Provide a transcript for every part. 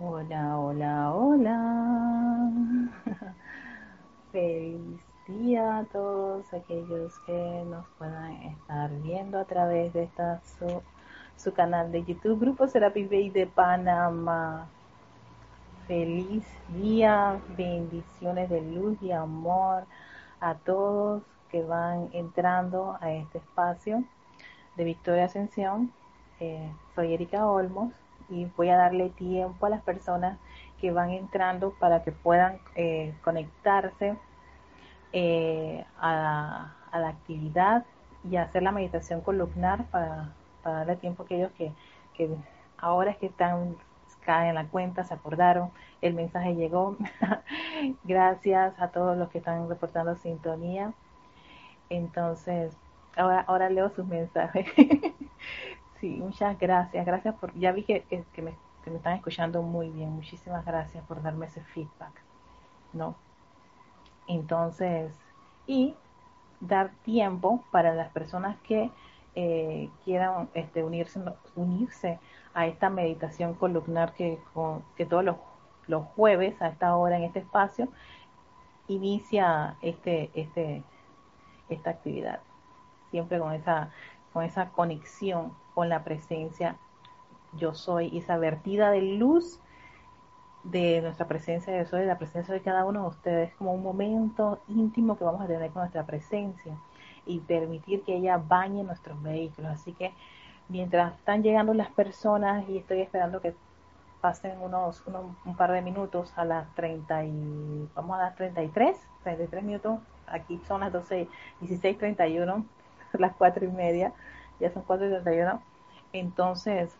Hola, hola, hola. Feliz día a todos aquellos que nos puedan estar viendo a través de esta su, su canal de YouTube, Grupo Serapi Bay de Panamá. Feliz día, bendiciones de luz y amor a todos que van entrando a este espacio de Victoria Ascensión. Eh, soy Erika Olmos y voy a darle tiempo a las personas que van entrando para que puedan eh, conectarse eh, a, la actividad y hacer la meditación columnar para, darle tiempo a aquellos que, ahora es que están caen en la cuenta, se acordaron, el mensaje llegó. Gracias a todos los que están reportando sintonía. Entonces, ahora, ahora leo sus mensajes. sí, muchas gracias. Gracias por, ya vi que, que, me, están escuchando muy bien. Muchísimas gracias por darme ese feedback. ¿No? Entonces, y dar tiempo para las personas que eh, quieran este, unirse, unirse a esta meditación columnar que, que todos los, los, jueves a esta hora en este espacio inicia este, este, esta actividad. Siempre con esa, con esa conexión con la presencia yo soy, esa vertida de luz de nuestra presencia de soy, de la presencia de cada uno de ustedes, como un momento íntimo que vamos a tener con nuestra presencia y permitir que ella bañe nuestros vehículos. Así que mientras están llegando las personas y estoy esperando que pasen unos, un par de minutos a las 30 y vamos a las 33, 33 minutos, aquí son las 12, 16, 31, las 4 y media, ya son 4 y 31, entonces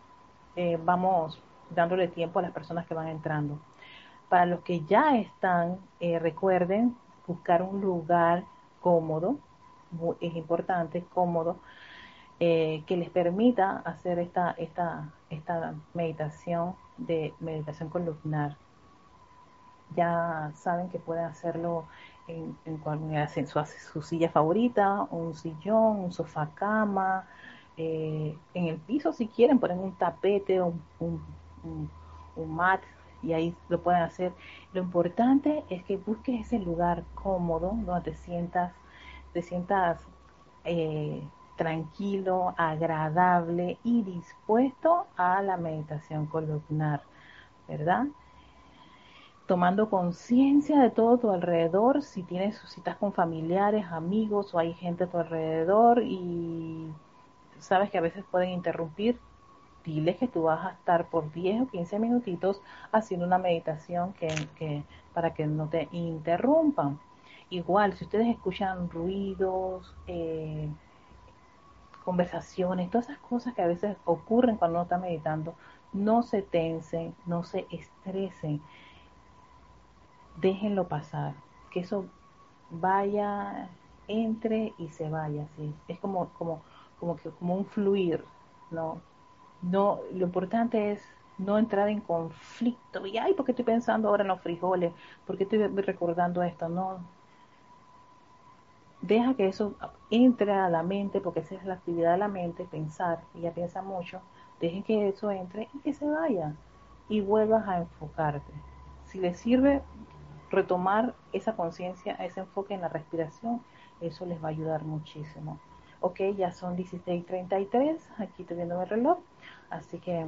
eh, vamos dándole tiempo a las personas que van entrando. Para los que ya están, eh, recuerden buscar un lugar cómodo, es importante, cómodo, eh, que les permita hacer esta, esta, esta meditación de meditación columnar. Ya saben que pueden hacerlo en, en, su, su, silla favorita, un sillón, un sofá cama, eh, en el piso si quieren ponen un tapete o un, un, mat y ahí lo pueden hacer. Lo importante es que busques ese lugar cómodo donde te sientas te sientas eh, tranquilo, agradable y dispuesto a la meditación columnar, ¿verdad? Tomando conciencia de todo tu alrededor, si tienes citas con familiares, amigos o hay gente a tu alrededor y sabes que a veces pueden interrumpir, diles que tú vas a estar por 10 o 15 minutitos haciendo una meditación que para que no te interrumpan. Igual, si ustedes escuchan ruidos, eh, conversaciones, todas esas cosas que a veces ocurren cuando uno está meditando, no se tensen, no se estresen, déjenlo pasar, que eso vaya, entre y se vaya, ¿sí? es como, como, como que como un fluir, ¿no? No, lo importante es no entrar en conflicto y ay, ¿por qué estoy pensando ahora en los frijoles? ¿Por qué estoy recordando esto? No, deja que eso entre a la mente, porque esa es la actividad de la mente, pensar, ella piensa mucho, dejen que eso entre y que se vaya y vuelvas a enfocarte. Si le sirve retomar esa conciencia, ese enfoque en la respiración, eso les va a ayudar muchísimo. Ok, ya son 16.33, aquí estoy viendo el reloj, así que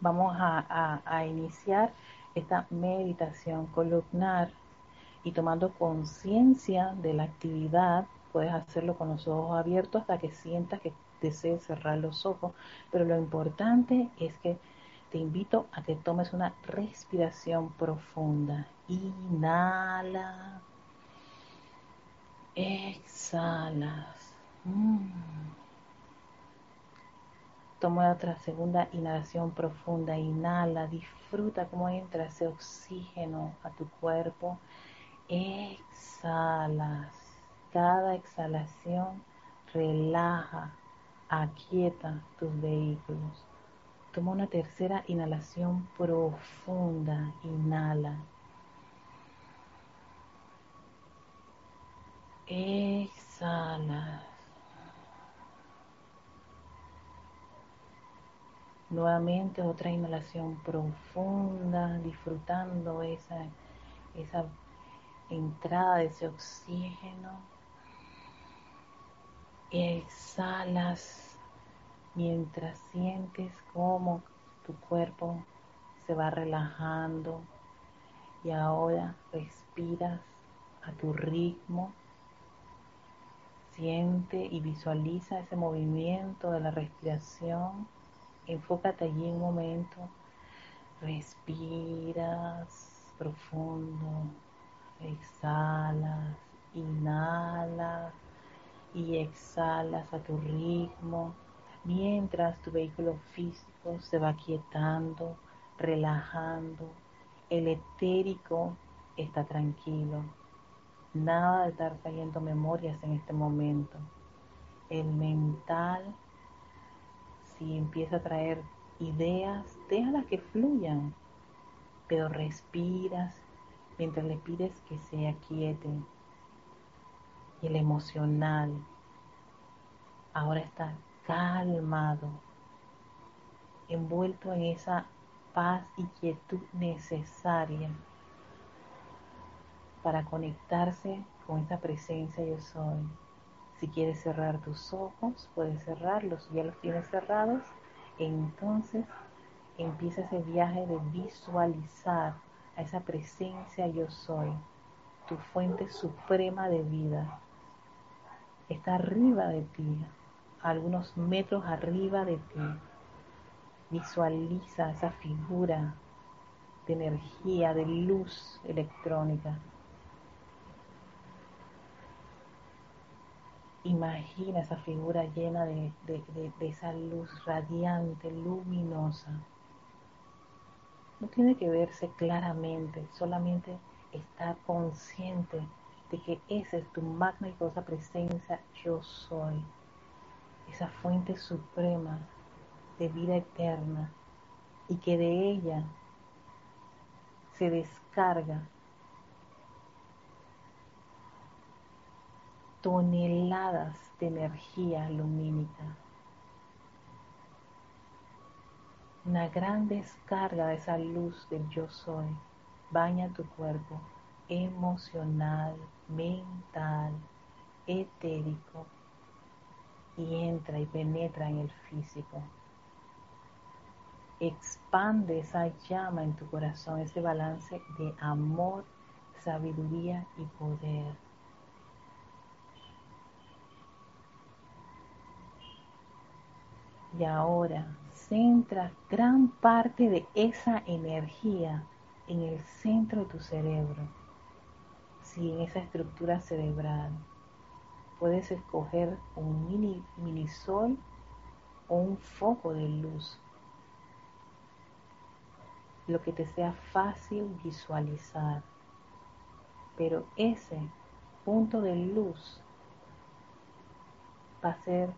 vamos a, a iniciar esta meditación columnar y tomando conciencia de la actividad, puedes hacerlo con los ojos abiertos hasta que sientas que desees cerrar los ojos. Pero lo importante es que te invito a que tomes una respiración profunda. Inhala. Exhalas. Mm. Toma otra segunda inhalación profunda. Inhala. Disfruta cómo entra ese oxígeno a tu cuerpo exhalas. Cada exhalación relaja, aquieta tus vehículos. Toma una tercera inhalación profunda. Inhala. Exhalas. Nuevamente otra inhalación profunda, disfrutando esa, esa entrada de ese oxígeno. Exhalas mientras sientes cómo tu cuerpo se va relajando y ahora respiras a tu ritmo. Siente y visualiza ese movimiento de la respiración. Enfócate allí un momento. Respiras profundo. Exhalas. Inhalas y exhalas a tu ritmo mientras tu vehículo físico se va quietando, relajando. El etérico está tranquilo. Nada de estar trayendo memorias en este momento. El mental, si empieza a traer ideas, déjalas que fluyan, pero respiras mientras le pides que se aquieten. Y el emocional ahora está calmado, envuelto en esa paz y quietud necesaria para conectarse con esa presencia yo soy. Si quieres cerrar tus ojos, puedes cerrarlos. Ya los tienes cerrados, entonces empieza ese viaje de visualizar a esa presencia yo soy, tu fuente suprema de vida. Está arriba de ti, algunos metros arriba de ti. Visualiza esa figura de energía, de luz electrónica Imagina esa figura llena de, esa luz radiante, luminosa. No tiene que verse claramente, solamente estar consciente de que esa es tu magna y cosa presencia, yo soy. Esa fuente suprema de vida eterna y que de ella se descarga toneladas de energía lumínica. Una gran descarga de esa luz del yo soy baña tu cuerpo emocional, mental, etérico y entra y penetra en el físico. Expande esa llama en tu corazón, ese balance de amor, sabiduría y poder Y ahora centra gran parte de esa energía en el centro de tu cerebro. Si en esa estructura cerebral puedes escoger un mini, mini sol o un foco de luz. Lo que te sea fácil visualizar. Pero ese punto de luz va a ser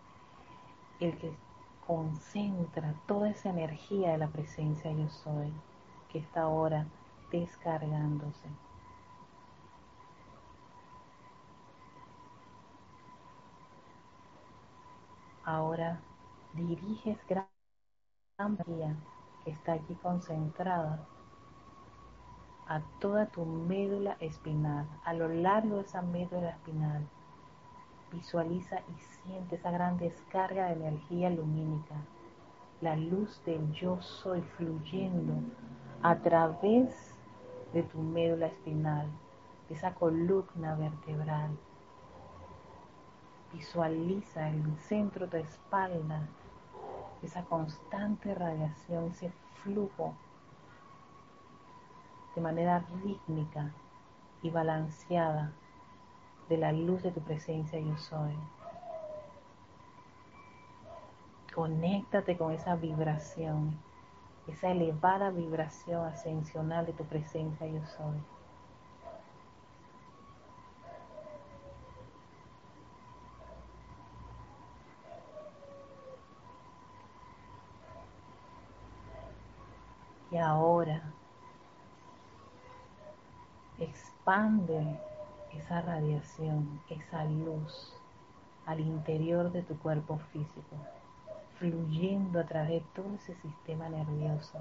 el que concentra toda esa energía de la presencia yo soy que está ahora descargándose. Ahora diriges gran energía que está aquí concentrada a toda tu médula espinal, a lo largo de esa médula espinal Visualiza y siente esa gran descarga de energía lumínica, la luz del yo soy fluyendo a través de tu médula espinal, de esa columna vertebral. Visualiza el centro de tu espalda, esa constante radiación, ese flujo de manera rítmica y balanceada de la luz de tu presencia yo soy. Conéctate con esa vibración, esa elevada vibración ascensional de tu presencia yo soy. Y ahora expande esa radiación, esa luz al interior de tu cuerpo físico. fluyendo a través de todo ese sistema nervioso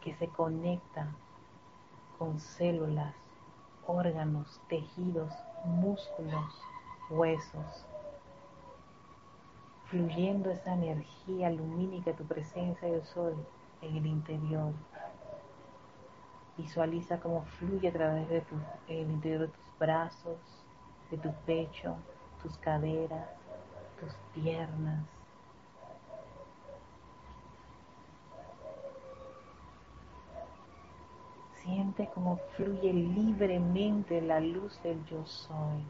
que se conecta con células, órganos, tejidos, músculos, huesos, fluyendo esa energía lumínica de tu presencia yo soy en el interior. Visualiza cómo fluye a través de tu, el interior de tus brazos, de tu pecho, tus caderas, tus piernas. Siente cómo fluye libremente la luz del yo soy.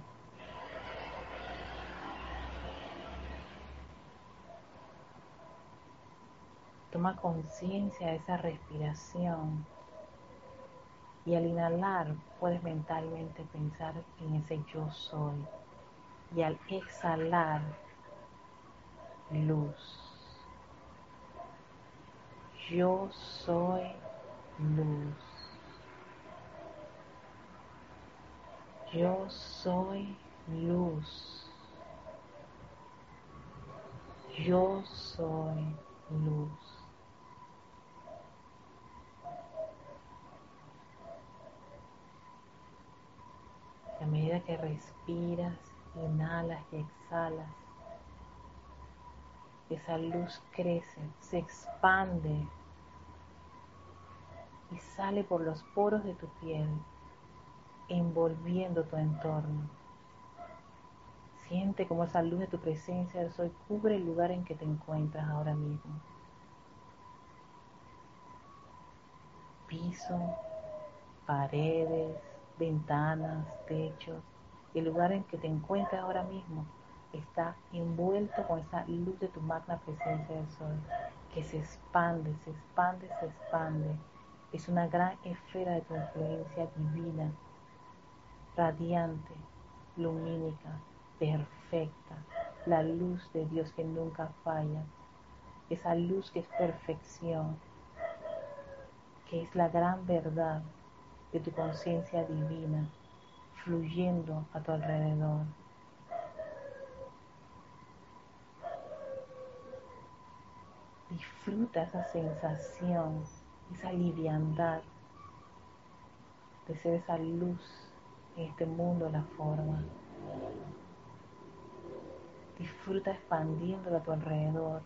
Toma conciencia de esa respiración. Y al inhalar puedes mentalmente pensar en ese yo soy. Y al exhalar, luz. Yo soy luz. Yo soy luz. Yo soy luz. A medida que respiras, inhalas y exhalas, esa luz crece, se expande y sale por los poros de tu piel, envolviendo tu entorno. Siente como esa luz de tu presencia de soy cubre el lugar en que te encuentras ahora mismo. Piso, paredes, ventanas, techos, el lugar en que te encuentras ahora mismo está envuelto con esa luz de tu magna presencia del sol, que se expande, se expande, se expande. Es una gran esfera de tu influencia divina, radiante, lumínica, perfecta, la luz de Dios que nunca falla, esa luz que es perfección, que es la gran verdad de tu conciencia divina fluyendo a tu alrededor. Disfruta esa sensación, esa liviandad de ser esa luz en este mundo la forma. Disfruta expandiéndola a tu alrededor,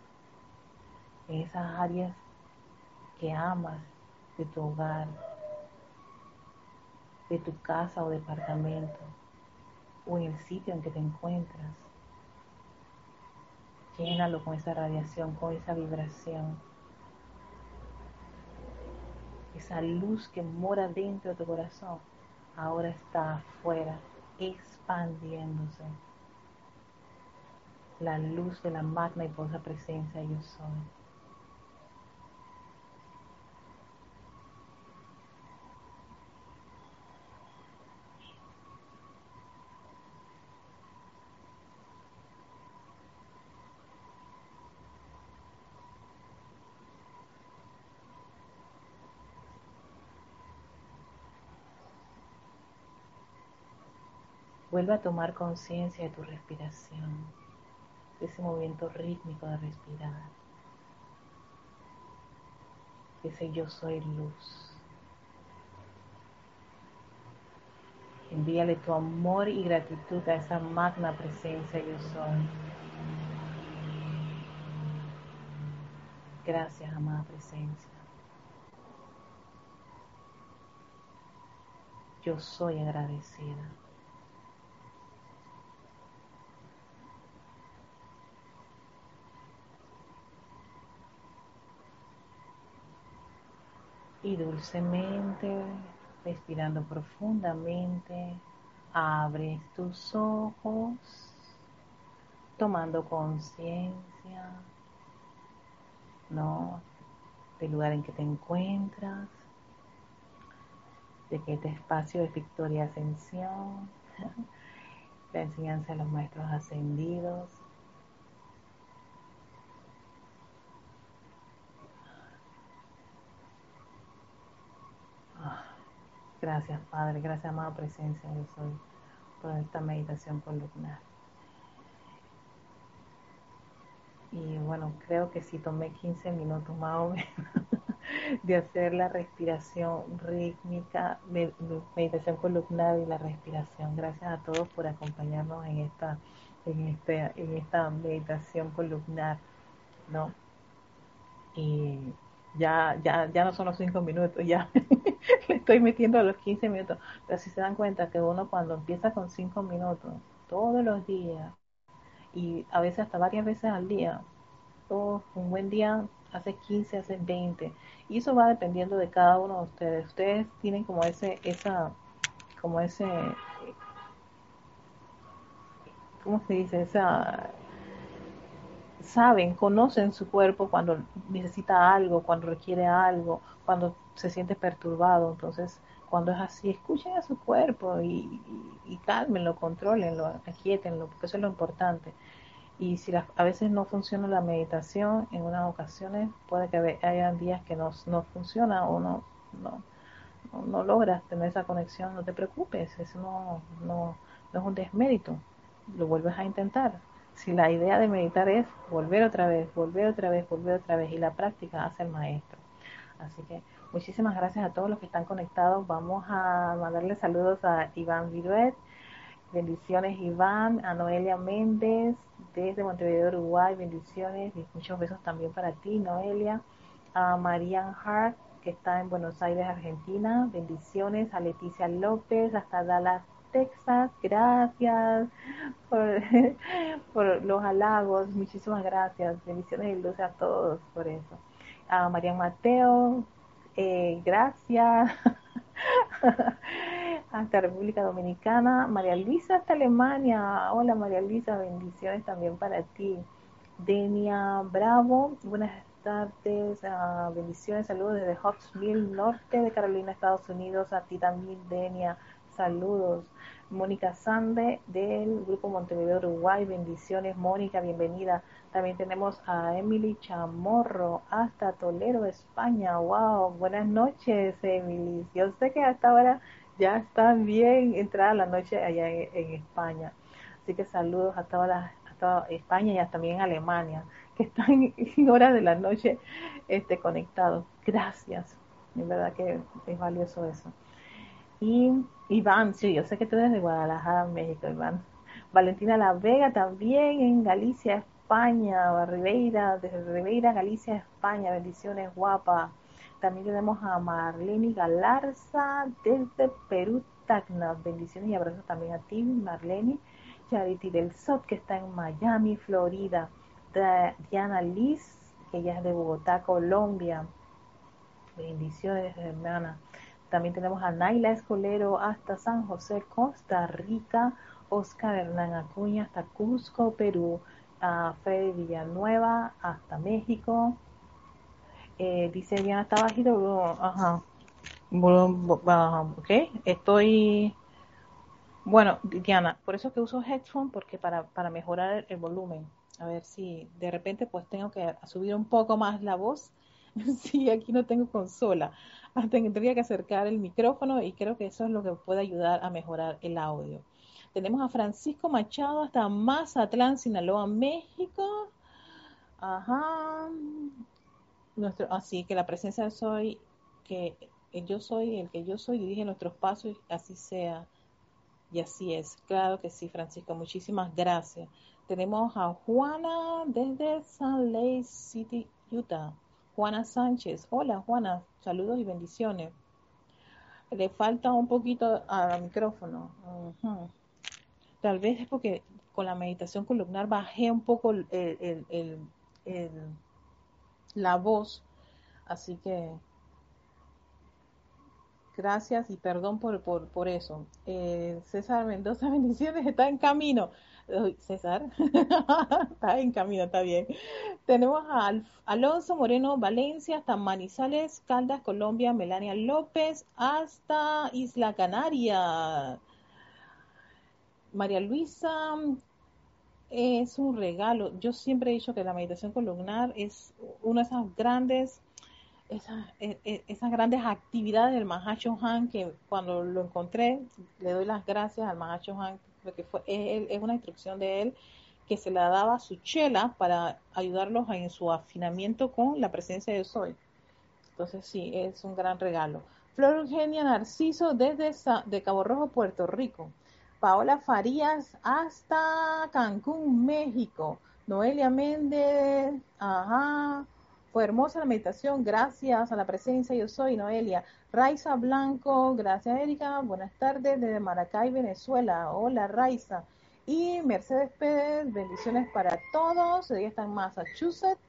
en esas áreas que amas de tu hogar, de tu casa o departamento o en el sitio en que te encuentras. Llénalo con esa radiación, con esa vibración. Esa luz que mora dentro de tu corazón ahora está afuera, expandiéndose. La luz de la magna y poderosa presencia yo soy. Vuelve a tomar conciencia de tu respiración, de ese movimiento rítmico de respirar, de ese yo soy luz. Envíale tu amor y gratitud a esa magna presencia yo soy. Gracias, amada presencia. Yo soy agradecida. Y dulcemente, respirando profundamente, abres tus ojos, tomando conciencia, ¿no? Del lugar en que te encuentras, de que este espacio es Victoria Ascensión, la enseñanza de los maestros ascendidos, Gracias, Padre. Gracias, amada presencia. Yo soy por esta meditación columnar. y bueno, creo que sí tomé 15 minutos más o menos de hacer la respiración rítmica, meditación columnar y la respiración. Gracias a todos por acompañarnos en esta, en este, en esta meditación columnar, ¿no? Y ya, ya, ya no son los 5 minutos, ya le estoy metiendo a los 15 minutos. Pero si se dan cuenta que uno cuando empieza con 5 minutos, todos los días, y a veces hasta varias veces al día, todo un buen día hace 15, hace 20, y eso va dependiendo de cada uno de ustedes. Ustedes tienen como ese, esa, como ese, ¿cómo se dice? Esa, saben, conocen su cuerpo cuando necesita algo, cuando requiere algo, cuando se siente perturbado. Entonces, cuando es así, escuchen a su cuerpo y, y, y cálmenlo, controlenlo, aquietenlo, porque eso es lo importante. Y si a veces no funciona la meditación, en unas ocasiones puede que haya días que no, no funciona o no, no, no, logras tener esa conexión, no te preocupes, eso no, no, no es un desmérito, lo vuelves a intentar. Si la idea de meditar es volver otra vez, volver otra vez, volver otra vez y la práctica hace el maestro. Así que muchísimas gracias a todos los que están conectados. Vamos a mandarle saludos a Iván Viruet, Bendiciones Iván, a Noelia Méndez desde Montevideo, Uruguay. Bendiciones muchos besos también para ti, Noelia. A Marian Hart, que está en Buenos Aires, Argentina. Bendiciones. A Leticia López, hasta Dallas, Texas. Gracias por, los halagos. Muchísimas gracias. Bendiciones y luz a todos por eso. A Marian Mateo, eh, gracias. hasta República Dominicana. María Luisa hasta Alemania. Hola María Luisa, bendiciones también para ti. Denia Bravo, buenas tardes, uh, bendiciones, saludos desde Hawksville, norte de Carolina, Estados Unidos. A ti también, Denia, saludos. Mónica Sande del Grupo Montevideo Uruguay, bendiciones. Mónica, bienvenida. También tenemos a Emily Chamorro hasta Toledo, España. Wow, buenas noches, Emily. Yo sé que hasta ahora ya está bien entrada la noche allá en, España. Así que saludos a toda, a España y hasta también Alemania, que están en horas de la noche este, conectados. Gracias. En verdad que es valioso eso. Y Iván, sí, yo sé que tú eres de Guadalajara, México, Iván. Valentina La Vega también en Galicia, España. Ribeira, desde Ribeira, Galicia, España. Bendiciones, guapa. También tenemos a Marlene Galarza desde Perú, Tacna. Bendiciones y abrazos también a ti, Marlene. Charity del Sot, que está en Miami, Florida. Diana Liz, que ella es de Bogotá, Colombia. Bendiciones, hermana. También tenemos a Naila Escolero hasta San José, Costa Rica. Oscar Hernán Acuña hasta Cusco, Perú. A Freddy Villanueva hasta México. Eh, dice Diana está bajito, ajá, ok, estoy, bueno, Diana, por eso que uso headphone, porque para, para mejorar el, volumen, a ver si de repente pues tengo que subir un poco más la voz, si aquí no tengo consola, tendría que acercar el micrófono y creo que eso es lo que puede ayudar a mejorar el audio. Tenemos a Francisco Machado hasta Mazatlán, Sinaloa, México. Ajá nuestro, así que la presencia de soy, que yo soy el que yo soy, dirige nuestros pasos, así sea. Y así es, claro que sí, Francisco, muchísimas gracias. Tenemos a Juana desde Salt Lake City, Utah. Juana Sánchez. Hola, Juana, saludos y bendiciones. Le falta un poquito al micrófono. Tal vez es porque con la meditación columnar bajé un poco el, la voz. Así que gracias y perdón por, por, por eso. Eh, César Mendoza, bendiciones, está en camino. César, está en camino, está bien. Tenemos a Alonso Moreno Valencia, hasta Manizales, Caldas, Colombia, Melania López, hasta Isla Canaria. María Luisa es un regalo. Yo siempre he dicho que la meditación columnar es una de esas grandes, esas, e, e, esas grandes actividades del Mahacho Han que cuando lo encontré le doy las gracias al Mahacho Han porque fue es, una instrucción de él que se la daba a su chela para ayudarlos en su afinamiento con la presencia de Soy. Entonces sí, es un gran regalo. Flor Eugenia Narciso desde de Cabo Rojo, Puerto Rico. Paola Farías hasta Cancún, México. Noelia Méndez, ajá. Fue hermosa la meditación, gracias a la presencia yo soy, Noelia. Raiza Blanco, gracias Erika, buenas tardes desde Maracay, Venezuela. Hola Raiza. Y Mercedes Pérez, bendiciones para todos. Ella está en Massachusetts,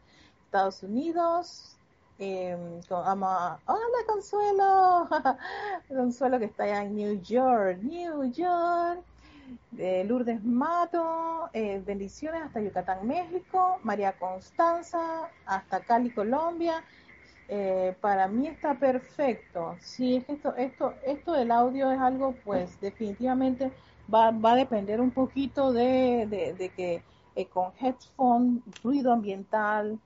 Estados Unidos. Eh, hola Consuelo, Consuelo que está allá en New York, New York. De Lourdes Mato, eh, bendiciones hasta Yucatán, México, María Constanza, hasta Cali, Colombia. Eh, para mí está perfecto. Sí, es que esto, esto, esto del audio es algo, pues definitivamente va, va a depender un poquito de, de, que eh, con headphone, ruido ambiental,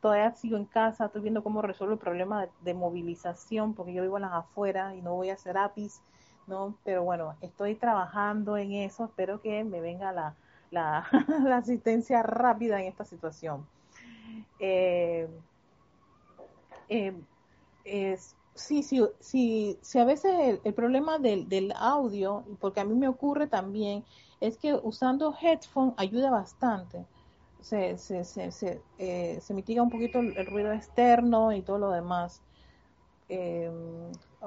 todavía sigo en casa, estoy viendo cómo resuelvo el problema de, movilización, porque yo vivo en las afueras y no voy a hacer APIs ¿no? Pero bueno, estoy trabajando en eso, espero que me venga la, la, asistencia rápida en esta situación. Eh, eh, sí, sí, sí, sí, a veces el, problema del, del, audio, porque a mí me ocurre también, es que usando headphone ayuda bastante. Se, se, se, se, eh, se mitiga un poquito el, ruido externo y todo lo demás.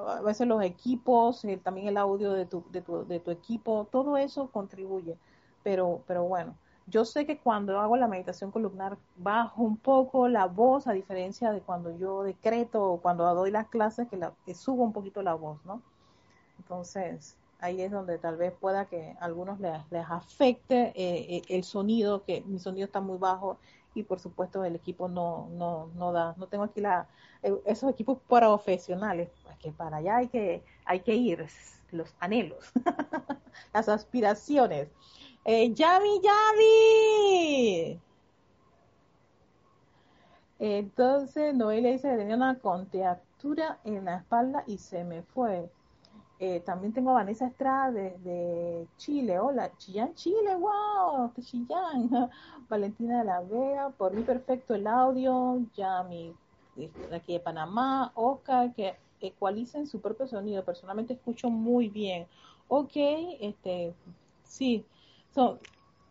A veces los equipos, eh, también el audio de tu, de, tu, de tu equipo, todo eso contribuye. Pero, pero bueno, yo sé que cuando hago la meditación columnar bajo un poco la voz, a diferencia de cuando yo decreto o cuando doy las clases, que, la, que subo un poquito la voz, ¿no? Entonces, ahí es donde tal vez pueda que a algunos les, les afecte eh, eh, el sonido, que mi sonido está muy bajo y por supuesto el equipo no, no, no da, no tengo aquí la, eh, esos equipos profesionales, pues que para allá hay que, hay que ir, los anhelos, las aspiraciones. Eh, Yami, Yami. Entonces Noelia dice tenía una contractura en la espalda y se me fue. Eh, también tengo a Vanessa Estrada de, Chile. Hola, Chillán, Chile, wow, Chillán. Valentina de la Vega, por mí perfecto el audio. Ya mi, aquí de Panamá. Oscar, que ecualicen su propio sonido. Personalmente escucho muy bien. Ok, este, sí, son,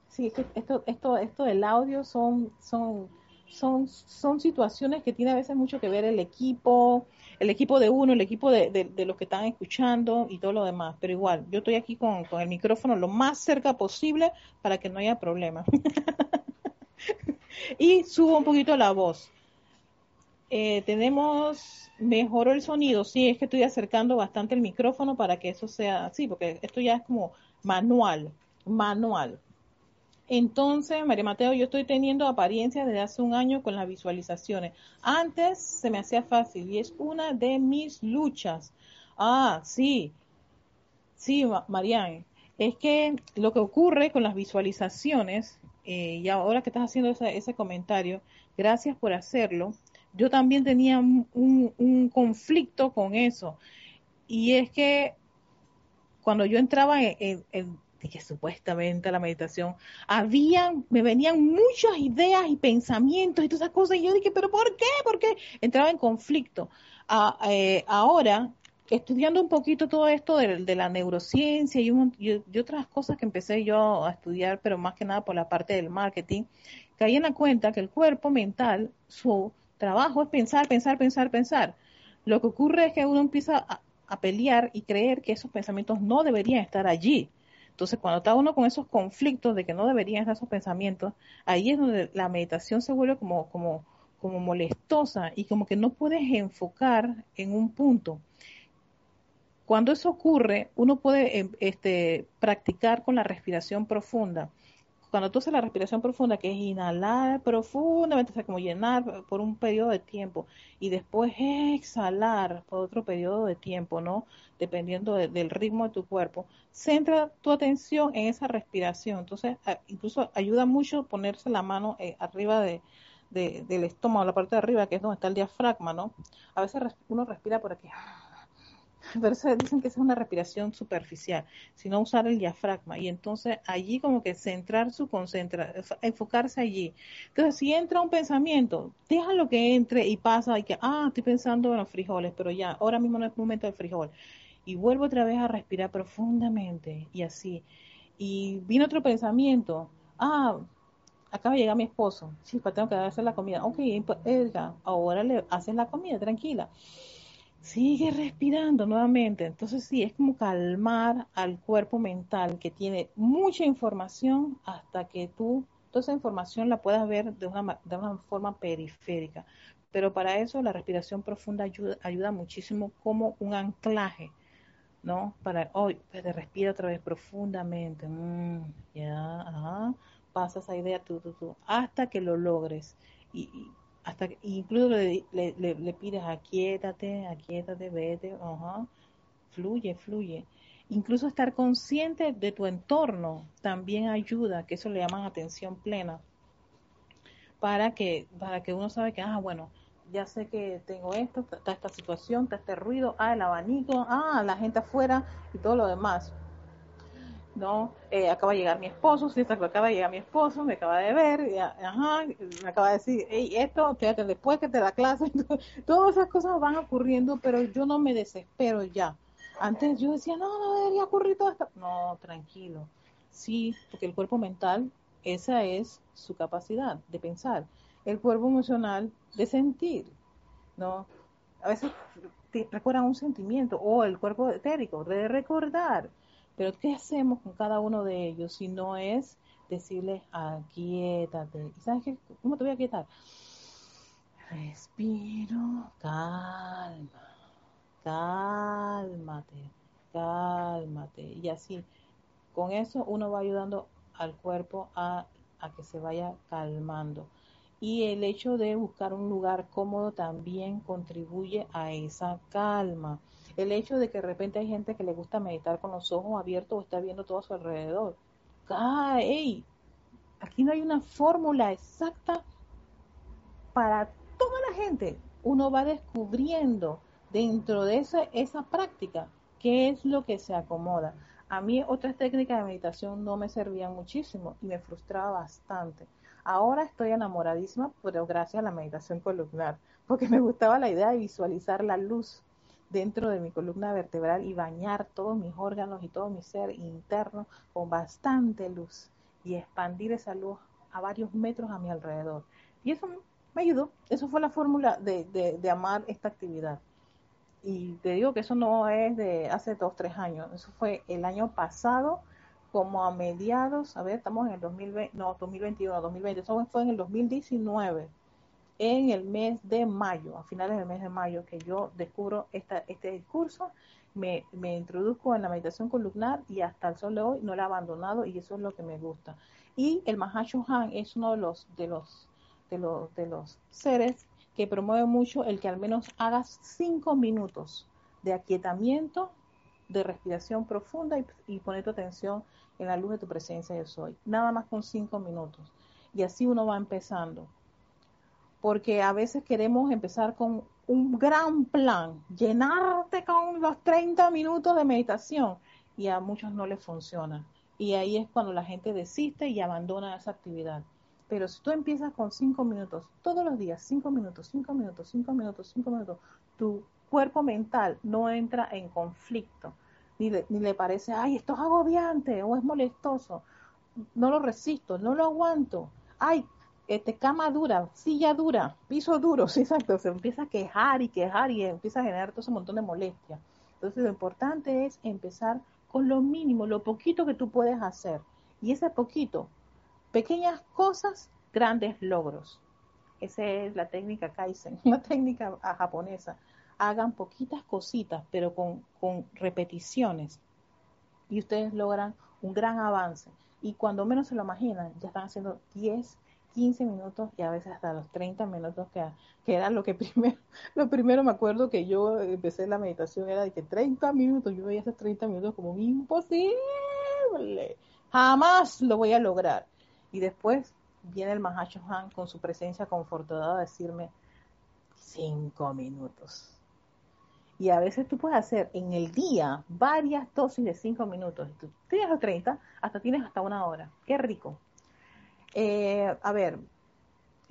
sí, esto, esto, esto del audio son, son son, son situaciones que tiene a veces mucho que ver el equipo, el equipo de uno, el equipo de, de, los que están escuchando y todo lo demás. Pero igual, yo estoy aquí con, con el micrófono lo más cerca posible para que no haya problema. y subo un poquito la voz. Eh, tenemos, mejoró el sonido, sí, es que estoy acercando bastante el micrófono para que eso sea así, porque esto ya es como manual, manual. Entonces, María Mateo, yo estoy teniendo apariencia desde hace un año con las visualizaciones. Antes se me hacía fácil y es una de mis luchas. Ah, sí, sí, Marianne. Es que lo que ocurre con las visualizaciones, eh, y ahora que estás haciendo ese, comentario, gracias por hacerlo, yo también tenía un, conflicto con eso. Y es que cuando yo entraba en de que supuestamente la meditación habían, me venían muchas ideas y pensamientos y todas esas cosas y yo dije, pero ¿por qué? ¿Por qué? Entraba en conflicto. Eh, ahora, estudiando un poquito todo esto de, la neurociencia y, y, otras cosas que empecé yo a estudiar, pero más que nada por la parte del marketing, caí en la cuenta que el cuerpo mental, su trabajo es pensar, pensar, pensar, pensar. Lo que ocurre es que uno empieza a pelear y creer que esos pensamientos no deberían estar allí entonces, cuando está uno con esos conflictos de que no deberían estar esos pensamientos, ahí es donde la meditación se vuelve como, como, como molestosa y como que no puedes enfocar en un punto. Cuando eso ocurre, uno puede em, este, practicar con la respiración profunda cuando tú haces la respiración profunda, que es inhalar profundamente, o sea, como llenar por un periodo de tiempo y después exhalar por otro periodo de tiempo, ¿no? Dependiendo del ritmo de tu cuerpo, centra tu atención en esa respiración. Entonces, incluso ayuda mucho ponerse la mano eh, arriba de, del estómago, la parte de arriba, que es donde está el diafragma, ¿no? A veces uno respira por aquí dicen que es una respiración superficial, sino usar el diafragma y entonces allí como que centrar su concentra, enfocarse allí. Entonces si entra un pensamiento, déjalo que entre y pasa y que, ah, estoy pensando en los frijoles, pero ya, ahora mismo no es momento del frijol. Y vuelvo otra vez a respirar profundamente y así. Y viene otro pensamiento, ah, acaba de llegar mi esposo, sí, pues tengo que hacer la comida. Ok, pues, ahora le haces la comida, tranquila sigue respirando nuevamente. Entonces sí, es como calmar al cuerpo mental que tiene mucha información hasta que tú toda esa información la puedas ver de una, de una forma periférica. Pero para eso la respiración profunda ayuda, ayuda muchísimo como un anclaje, ¿no? Para hoy, pues te respira otra vez profundamente. Mm, ya, ajá, pasa esa idea tú, tú, tú, hasta que lo logres. Y, hasta que incluso le, le, le, pides aquíétate, aquíétate, vete, ajá, fluye, fluye. Incluso estar consciente de tu entorno también ayuda, que eso le llaman atención plena, para que, para que uno sabe que, ah, bueno, ya sé que tengo esto, está esta situación, está este ruido, ah, el abanico, ah, la gente afuera y todo lo demás. ¿No? Eh, acaba de llegar mi esposo, sí, acaba de llegar mi esposo, me acaba de ver, ajá, me acaba de decir, hey, esto, fíjate, después que te da clase, todas esas cosas van ocurriendo, pero yo no me desespero ya. Antes yo decía, no, no debería ocurrir todo esto. No, tranquilo. Sí, porque el cuerpo mental, esa es su capacidad de pensar. El cuerpo emocional de sentir, ¿no? A veces te recuerdan un sentimiento, o el cuerpo etérico, de recordar pero ¿qué hacemos con cada uno de ellos si no es decirles, aquietate? ¿Y sabes qué? ¿Cómo te voy a quietar? Respiro, calma, cálmate, cálmate. Y así, con eso uno va ayudando al cuerpo a, a que se vaya calmando. Y el hecho de buscar un lugar cómodo también contribuye a esa calma el hecho de que de repente hay gente que le gusta meditar con los ojos abiertos o está viendo todo a su alrededor. ¡Ah, Aquí no hay una fórmula exacta para toda la gente. Uno va descubriendo dentro de esa, esa práctica qué es lo que se acomoda. A mí otras técnicas de meditación no me servían muchísimo y me frustraba bastante. Ahora estoy enamoradísima, pero gracias a la meditación columnar, porque me gustaba la idea de visualizar la luz dentro de mi columna vertebral y bañar todos mis órganos y todo mi ser interno con bastante luz y expandir esa luz a varios metros a mi alrededor. Y eso me ayudó, eso fue la fórmula de, de, amar esta actividad. Y te digo que eso no es de hace dos, tres años, eso fue el año pasado, como a mediados, a ver, estamos en el 2020, no, 2021, 2020, eso fue en el 2019 en el mes de mayo, a finales del mes de mayo, que yo descubro este curso, me, me introduzco en la meditación columnar y hasta el sol de hoy no la he abandonado y eso es lo que me gusta. Y el Han es uno de los, de los, de los, de los seres que promueve mucho el que al menos hagas cinco minutos de aquietamiento, de respiración profunda y, y poner tu atención en la luz de tu presencia de soy. Nada más con cinco minutos. Y así uno va empezando porque a veces queremos empezar con un gran plan, llenarte con los 30 minutos de meditación y a muchos no les funciona. Y ahí es cuando la gente desiste y abandona esa actividad. Pero si tú empiezas con 5 minutos, todos los días, 5 minutos, 5 minutos, 5 minutos, 5 minutos, tu cuerpo mental no entra en conflicto, ni le, ni le parece, ay, esto es agobiante o es molestoso, no lo resisto, no lo aguanto, ay, este, cama dura, silla dura, piso duro, sí, exacto, se empieza a quejar y quejar y empieza a generar todo ese montón de molestia. Entonces lo importante es empezar con lo mínimo, lo poquito que tú puedes hacer. Y ese poquito, pequeñas cosas, grandes logros. Esa es la técnica Kaizen, una técnica japonesa. Hagan poquitas cositas, pero con, con repeticiones. Y ustedes logran un gran avance. Y cuando menos se lo imaginan, ya están haciendo 10, 15 minutos y a veces hasta los 30 minutos que, que era lo que primero, lo primero me acuerdo que yo empecé la meditación era de que 30 minutos, yo veía esos 30 minutos como imposible, jamás lo voy a lograr. Y después viene el Mahacho Han con su presencia confortada a decirme 5 minutos. Y a veces tú puedes hacer en el día varias dosis de 5 minutos. Tú tienes los 30, hasta tienes hasta una hora. Qué rico. Eh, a ver,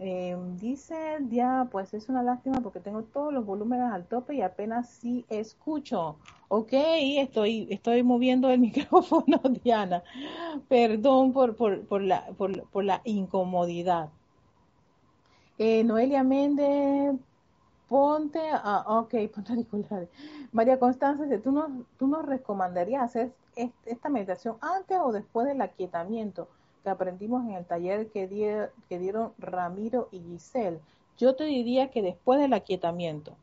eh, dice ya, pues es una lástima porque tengo todos los volúmenes al tope y apenas sí escucho. Ok, estoy, estoy moviendo el micrófono, Diana. Perdón por, por, por, la, por, por la incomodidad. Eh, Noelia Méndez, ponte a, ok, ponte auriculares. María Constanza, ¿tú nos, ¿tú nos recomendarías hacer esta meditación antes o después del aquietamiento aprendimos en el taller que, que dieron Ramiro y Giselle? Yo te diría que después del aquietamiento.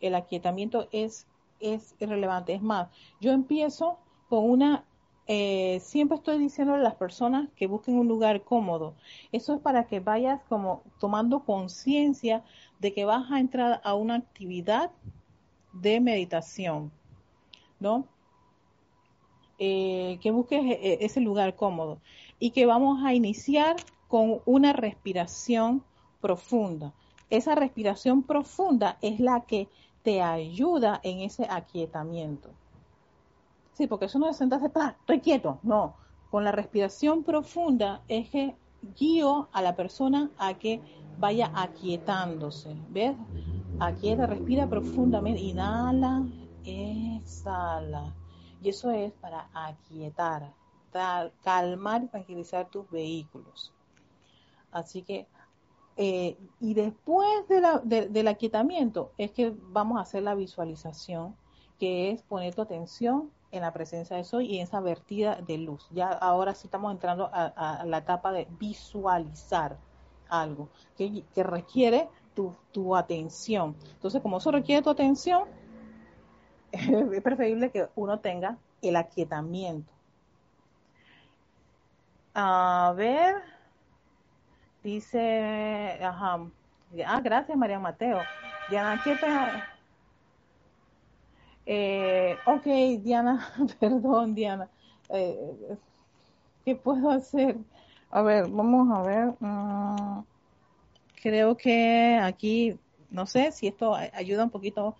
El aquietamiento es, es irrelevante. Es más, yo empiezo con una eh, siempre estoy diciendo a las personas que busquen un lugar cómodo. Eso es para que vayas como tomando conciencia de que vas a entrar a una actividad de meditación, ¿no? Eh, que busques eh, ese lugar cómodo y que vamos a iniciar con una respiración profunda. Esa respiración profunda es la que te ayuda en ese aquietamiento. Sí, porque eso no es sentarse, ¡pah! estoy quieto. No, con la respiración profunda es que guío a la persona a que vaya aquietándose. ¿Ves? Aquieta, respira profundamente, inhala, exhala. Y eso es para aquietar, calmar y tranquilizar tus vehículos. Así que, eh, y después del aquietamiento es que vamos a hacer la visualización, que es poner tu atención en la presencia de Soy y en esa vertida de luz. Ya ahora sí estamos entrando a, la etapa de visualizar algo que, requiere tu, atención. Entonces, como eso requiere tu atención, es preferible que uno tenga el aquietamiento. A ver, dice, ajá, ah, gracias María Mateo. Diana, ¿qué te, eh, ok, Diana, perdón, Diana. Eh, ¿Qué puedo hacer? A ver, vamos a ver. Mm, creo que aquí, no sé si esto ayuda un poquito.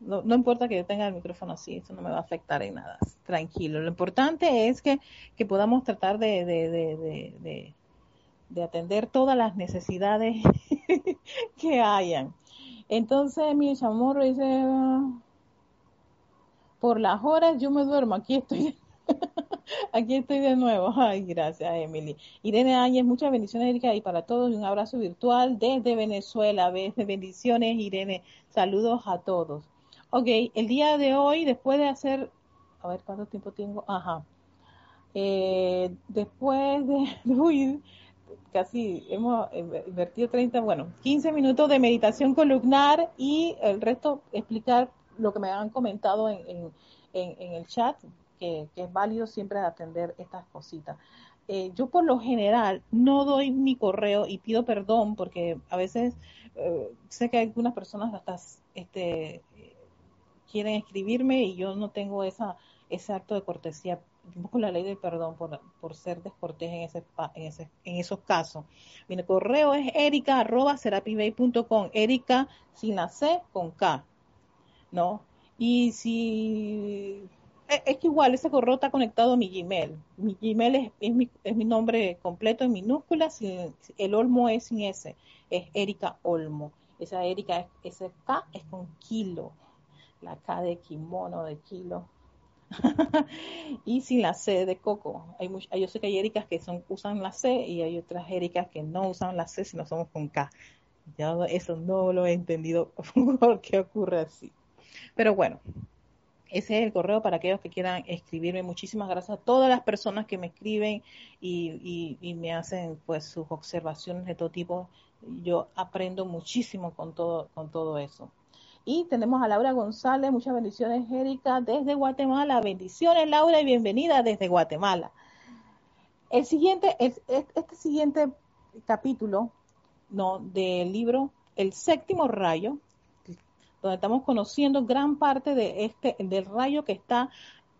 No, importa que yo tenga el micrófono así, eso no me va a afectar en nada. Tranquilo. Lo importante es que, podamos tratar de, de, de, de atender todas las necesidades que hayan. Entonces, mi chamorro dice, por las horas yo me duermo, aquí estoy. Aquí estoy de nuevo. Ay, gracias, Emily. Irene Áñez, muchas bendiciones, Erika, y para todos, un abrazo virtual desde Venezuela. Bendiciones, Irene. Saludos a todos. Ok, el día de hoy, después de hacer, a ver cuánto tiempo tengo. Ajá. Eh, después de, uy, casi hemos invertido 30, bueno, 15 minutos de meditación columnar y el resto explicar lo que me han comentado en, el chat, que, es válido siempre atender estas cositas. Eh, yo por lo general no doy mi correo y pido perdón porque a veces eh, sé que algunas personas hasta este, quieren escribirme y yo no tengo esa, ese acto de cortesía. Busco la ley del perdón por, por ser descortés en, ese, en, ese, en esos casos. Mi correo es erica arroba erica sin la C con K. ¿no? Y si e, es que igual ese correo está conectado a mi Gmail. Mi Gmail es, es, mi, es mi nombre completo en minúsculas, el Olmo es sin S, es Erika Olmo. Esa Erika, es, ese K es con kilo, la K de kimono, de kilo. y sin la C de coco. Hay yo sé que hay Ericas que son, usan la C y hay otras Ericas que no usan la C, sino somos con K. Ya eso no lo he entendido por qué ocurre así. Pero bueno, ese es el correo para aquellos que quieran escribirme. Muchísimas gracias a todas las personas que me escriben y, me hacen pues sus observaciones de todo tipo. Yo aprendo muchísimo con todo, con todo eso. Y tenemos a Laura González, muchas bendiciones, Erika, desde Guatemala. Bendiciones, Laura, y bienvenida desde Guatemala. El siguiente, este siguiente capítulo no, del libro El séptimo rayo, donde estamos conociendo gran parte de este, del rayo que está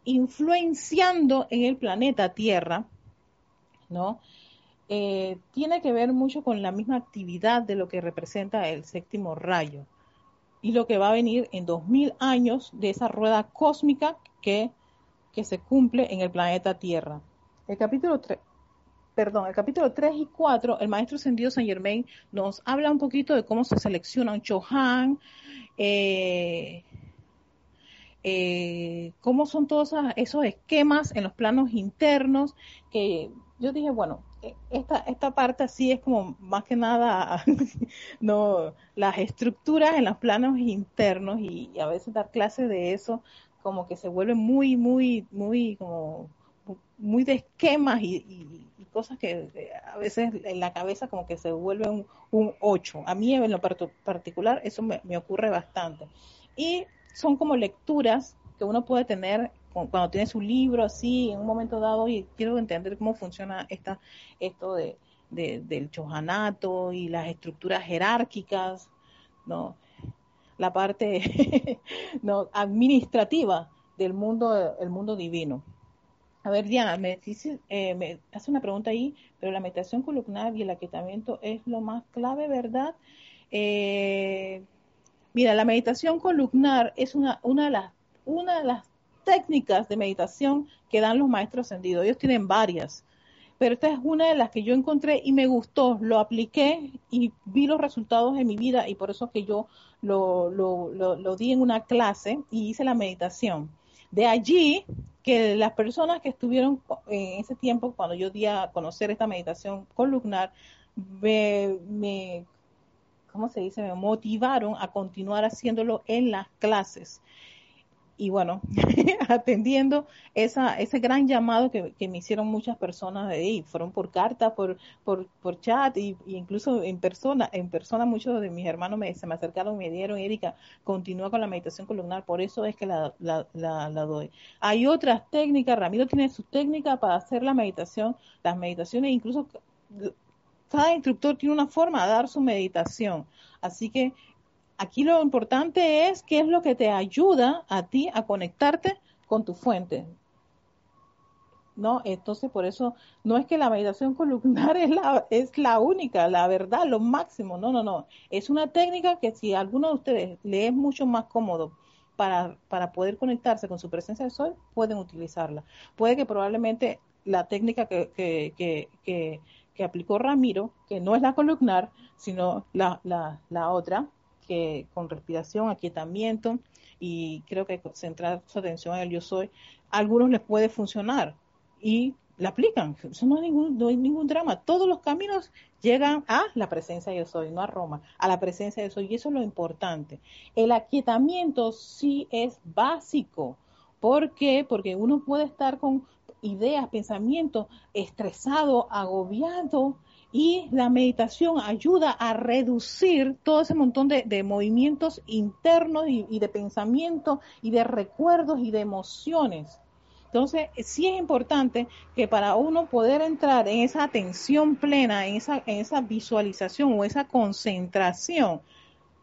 influenciando en el planeta Tierra, ¿no? Eh, tiene que ver mucho con la misma actividad de lo que representa el séptimo rayo. Y lo que va a venir en 2000 años de esa rueda cósmica que, que se cumple en el planeta Tierra. El capítulo 3, perdón, el capítulo 3 y 4, el maestro Ascendido San Germain nos habla un poquito de cómo se selecciona un Chohan, eh, eh, cómo son todos esos esquemas en los planos internos, que yo dije, bueno, esta, esta parte así es como más que nada no las estructuras en los planos internos y, a veces dar clases de eso como que se vuelve muy muy muy como muy de esquemas y, cosas que a veces en la cabeza como que se vuelve un, un 8. A mí en lo particular eso me ocurre bastante. Y son como lecturas que uno puede tener cuando tiene su libro así en un momento dado y quiero entender cómo funciona esta, esto de, del chojanato y las estructuras jerárquicas, ¿no? la parte no administrativa del mundo, el mundo divino. A ver, Diana, me, eh, me hace una pregunta ahí, pero la meditación columnar y el aquietamiento es lo más clave, ¿verdad? Eh, mira, la meditación columnar es una, una, de las, una de las técnicas de meditación que dan los maestros ascendidos. Ellos tienen varias, pero esta es una de las que yo encontré y me gustó, lo apliqué y vi los resultados en mi vida y por eso que yo lo, di en una clase y hice la meditación. De allí que las personas que estuvieron en ese tiempo, cuando yo di a conocer esta meditación columnar, me, me, ¿cómo se dice? Me motivaron a continuar haciéndolo en las clases y bueno, atendiendo esa, ese gran llamado que, me hicieron muchas personas de ahí, fueron por carta, por, por, por chat e incluso en persona, en persona muchos de mis hermanos me, se me acercaron y me dieron, Erika, continúa con la meditación columnar, por eso es que la, la, la, la doy. Hay otras técnicas, Ramiro tiene su técnica para hacer la meditación, las meditaciones, incluso cada instructor tiene una forma de dar su meditación. Así que Aquí lo importante es qué es lo que te ayuda a ti a conectarte con tu fuente. ¿no? Entonces, por eso no es que la meditación columnar es la, es la única, la verdad, lo máximo. No, no, no. Es una técnica que si a alguno de ustedes le es mucho más cómodo para, para poder conectarse con su presencia del sol, pueden utilizarla. Puede que probablemente la técnica que, que, que, que, que aplicó Ramiro, que no es la columnar, sino la, la, la otra, que con respiración, aquietamiento y creo que centrar su atención en el yo soy, a algunos les puede funcionar y la aplican. Eso no, ningún, no hay ningún drama. Todos los caminos llegan a la presencia de yo soy, no a Roma, a la presencia de yo soy. Y eso es lo importante. El aquietamiento sí es básico. ¿Por qué? Porque uno puede estar con ideas, pensamientos, estresado, agobiado, y la meditación ayuda a reducir todo ese montón de, movimientos internos y, de pensamientos y de recuerdos y de emociones. Entonces, sí es importante que para uno poder entrar en esa atención plena, en esa, en esa visualización o esa concentración,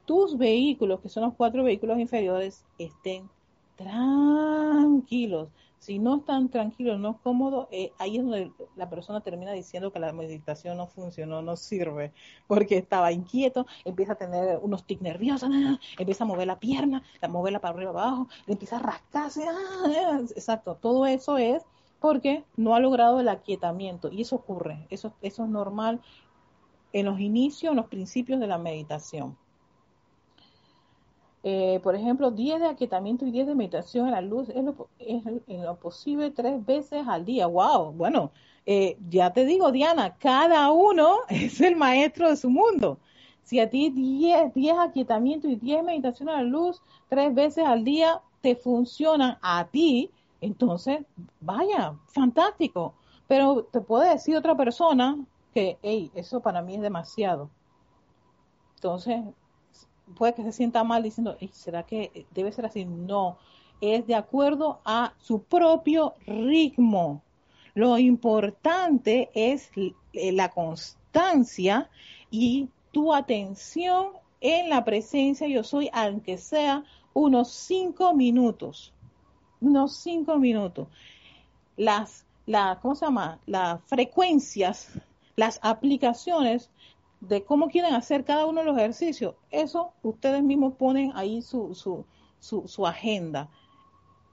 tus vehículos, que son los cuatro vehículos inferiores, estén tranquilos, si no están tranquilos, no cómodos, eh, ahí es donde la persona termina diciendo que la meditación no funcionó, no sirve, porque estaba inquieto, empieza a tener unos tics nerviosos, ah, empieza a mover la pierna, a moverla para arriba abajo, empieza a rascarse, ah, exacto, todo eso es porque no ha logrado el aquietamiento y eso ocurre, eso, eso es normal en los inicios, en los principios de la meditación. Eh, por ejemplo, 10 de aquietamiento y 10 de meditación en la luz es, lo, en lo posible tres veces al día. ¡Wow! Bueno, eh, ya te digo, Diana, cada uno es el maestro de su mundo. Si a ti 10, 10 aquietamiento y 10 meditación a la luz tres veces al día te funcionan a ti, entonces, vaya, fantástico. Pero te puede decir otra persona que, hey, eso para mí es demasiado. Entonces, puede que se sienta mal diciendo, ¿será que debe ser así? No, es de acuerdo a su propio ritmo. Lo importante es la constancia y tu atención en la presencia yo soy, aunque sea unos cinco minutos. Unos cinco minutos. Las, la, ¿cómo se llama? Las frecuencias, las aplicaciones de cómo quieren hacer cada uno de los ejercicios, eso ustedes mismos ponen ahí su, su, su, su agenda.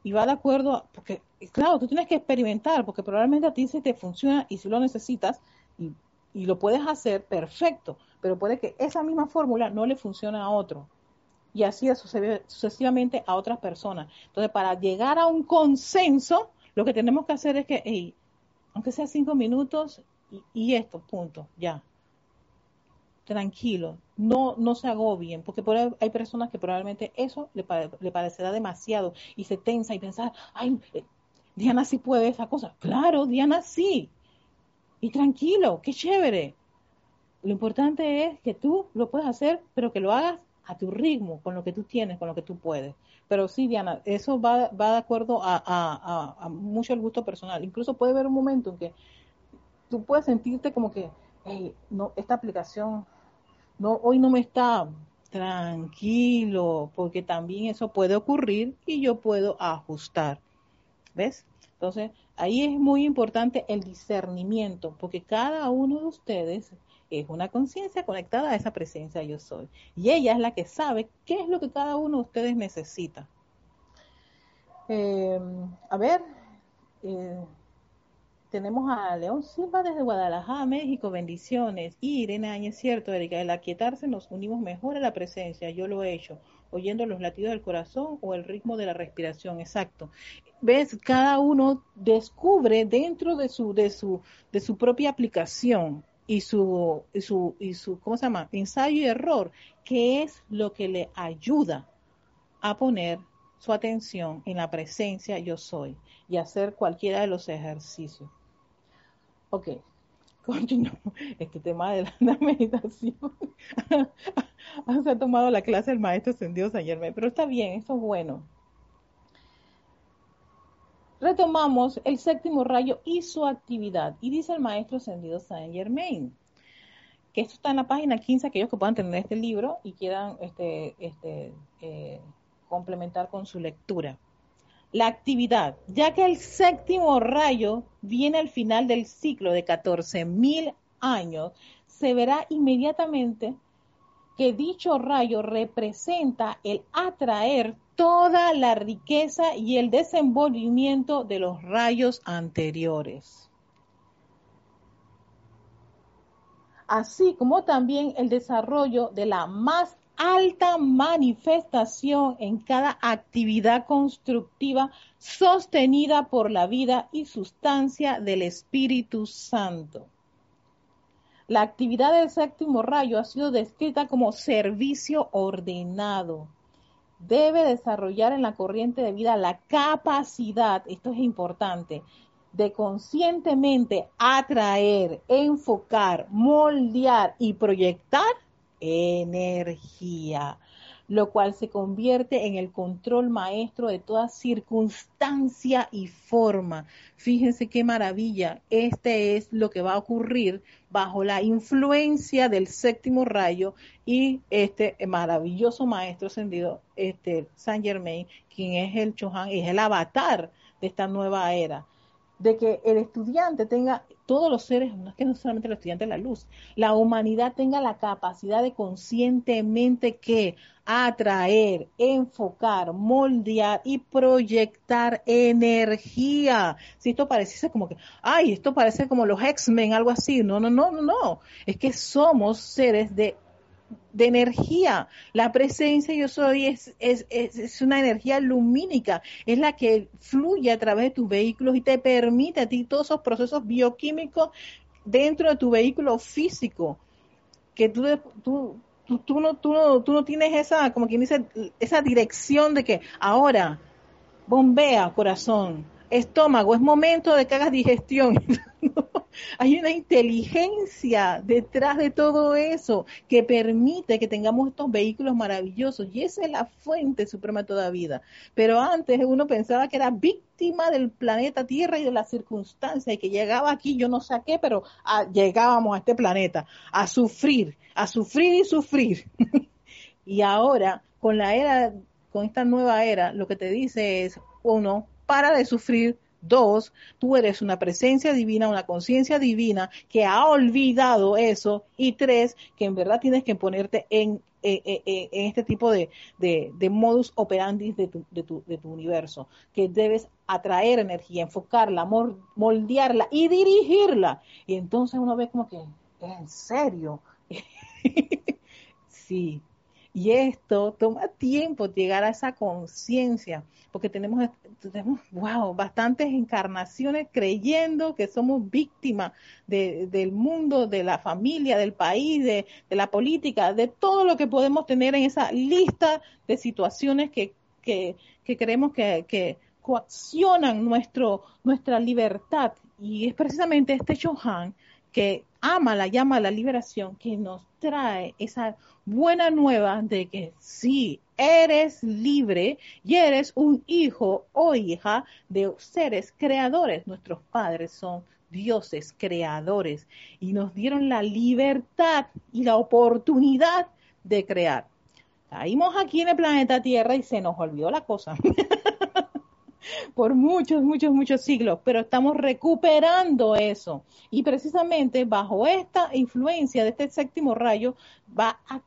Y va de acuerdo, a, porque claro, tú tienes que experimentar, porque probablemente a ti se te funciona y si lo necesitas y, y lo puedes hacer, perfecto, pero puede que esa misma fórmula no le funcione a otro. Y así sucesivamente a otras personas. Entonces, para llegar a un consenso, lo que tenemos que hacer es que, aunque sea cinco minutos y esto, punto, ya, tranquilo, no, no se agobien, porque hay personas que probablemente eso le, le, parecerá demasiado y se tensa y pensar, ay, eh, Diana sí puede esa cosa. Claro, Diana sí. Y tranquilo, qué chévere. Lo importante es que tú lo puedas hacer, pero que lo hagas a tu ritmo, con lo que tú tienes, con lo que tú puedes. Pero sí, Diana, eso va, va de acuerdo a, a, a, mucho el gusto personal. Incluso puede haber un momento en que tú puedes sentirte como que, hey, no, esta aplicación hoy no me está tranquilo, porque también eso puede ocurrir y yo puedo ajustar. ¿Ves? Entonces, ahí es muy importante el discernimiento, porque cada uno de ustedes es una conciencia conectada a esa presencia yo soy. Y ella es la que sabe qué es lo que cada uno de ustedes necesita. Eh, a ver, eh, tenemos a León Silva desde Guadalajara, México, bendiciones. Y Irene Áñez, cierto, Erika, el aquietarse nos unimos mejor a la presencia, yo lo he hecho, oyendo los latidos del corazón o el ritmo de la respiración, exacto. Ves, cada uno descubre dentro de su, de su, de su propia aplicación y su, y su, y su, ¿cómo se llama? Ensayo y error, qué es lo que le ayuda a poner su atención en la presencia yo soy y hacer cualquiera de los ejercicios. Ok, continuamos. Este tema de la, meditación. Se ha tomado la clase el maestro ascendido ayer, pero está bien, eso es bueno. Retomamos el séptimo rayo y su actividad. Y dice el maestro ascendido Saint Germain, que esto está en la página 15, aquellos que puedan tener este libro y quieran este, este, eh, complementar con su lectura la actividad, ya que el séptimo rayo viene al final del ciclo de 14.000 años, se verá inmediatamente que dicho rayo representa el atraer toda la riqueza y el desenvolvimiento de los rayos anteriores. Así como también el desarrollo de la más alta manifestación en cada actividad constructiva sostenida por la vida y sustancia del Espíritu Santo. La actividad del séptimo rayo ha sido descrita como servicio ordenado. Debe desarrollar en la corriente de vida la capacidad, esto es importante, de conscientemente atraer, enfocar, moldear y proyectar energía, lo cual se convierte en el control maestro de toda circunstancia y forma. Fíjense qué maravilla. Este es lo que va a ocurrir bajo la influencia del séptimo rayo y este maravilloso maestro ascendido, este Saint Germain, quien es el Chohan, es el avatar de esta nueva era de que el estudiante tenga, todos los seres, no es que no solamente el estudiante la luz, la humanidad tenga la capacidad de conscientemente que atraer, enfocar, moldear y proyectar energía. Si esto pareciese como que, ay, esto parece como los X-Men, algo así. No, no, no, no, no. Es que somos seres de de energía. La presencia yo soy es, es, es, una energía lumínica, es la que fluye a través de tus vehículos y te permite a ti todos esos procesos bioquímicos dentro de tu vehículo físico, que tú, tú, tú, no, tú, no, tú no tienes esa, como quien dice, esa dirección de que ahora bombea corazón, estómago, es momento de que hagas digestión. Hay una inteligencia detrás de todo eso que permite que tengamos estos vehículos maravillosos y esa es la fuente suprema de toda vida. Pero antes uno pensaba que era víctima del planeta Tierra y de las circunstancias y que llegaba aquí, yo no sé a qué, pero llegábamos a este planeta a sufrir, a sufrir y sufrir. y ahora, con la era, con esta nueva era, lo que te dice es, uno, para de sufrir, Dos, tú eres una presencia divina, una conciencia divina que ha olvidado eso. Y tres, que en verdad tienes que ponerte en, en este tipo de, de, modus operandi de tu, de, tu, de tu universo, que debes atraer energía, enfocarla, moldearla y dirigirla. Y entonces uno ve como que, ¿en serio? sí, y esto toma tiempo llegar a esa conciencia, porque tenemos, tenemos, wow, bastantes encarnaciones creyendo que somos víctimas del mundo, de la familia, del país, de, la política, de todo lo que podemos tener en esa lista de situaciones que, que, creemos que, que coaccionan nuestro, nuestra libertad. Y es precisamente este Chohan que ama la llama la liberación, que nos trae esa buena nueva de que sí, eres libre y eres un hijo o hija de seres creadores. Nuestros padres son dioses creadores y nos dieron la libertad y la oportunidad de crear. Caímos aquí en el planeta Tierra y se nos olvidó la cosa. por muchos, muchos, muchos siglos, pero estamos recuperando eso. Y precisamente bajo esta influencia de este séptimo rayo va a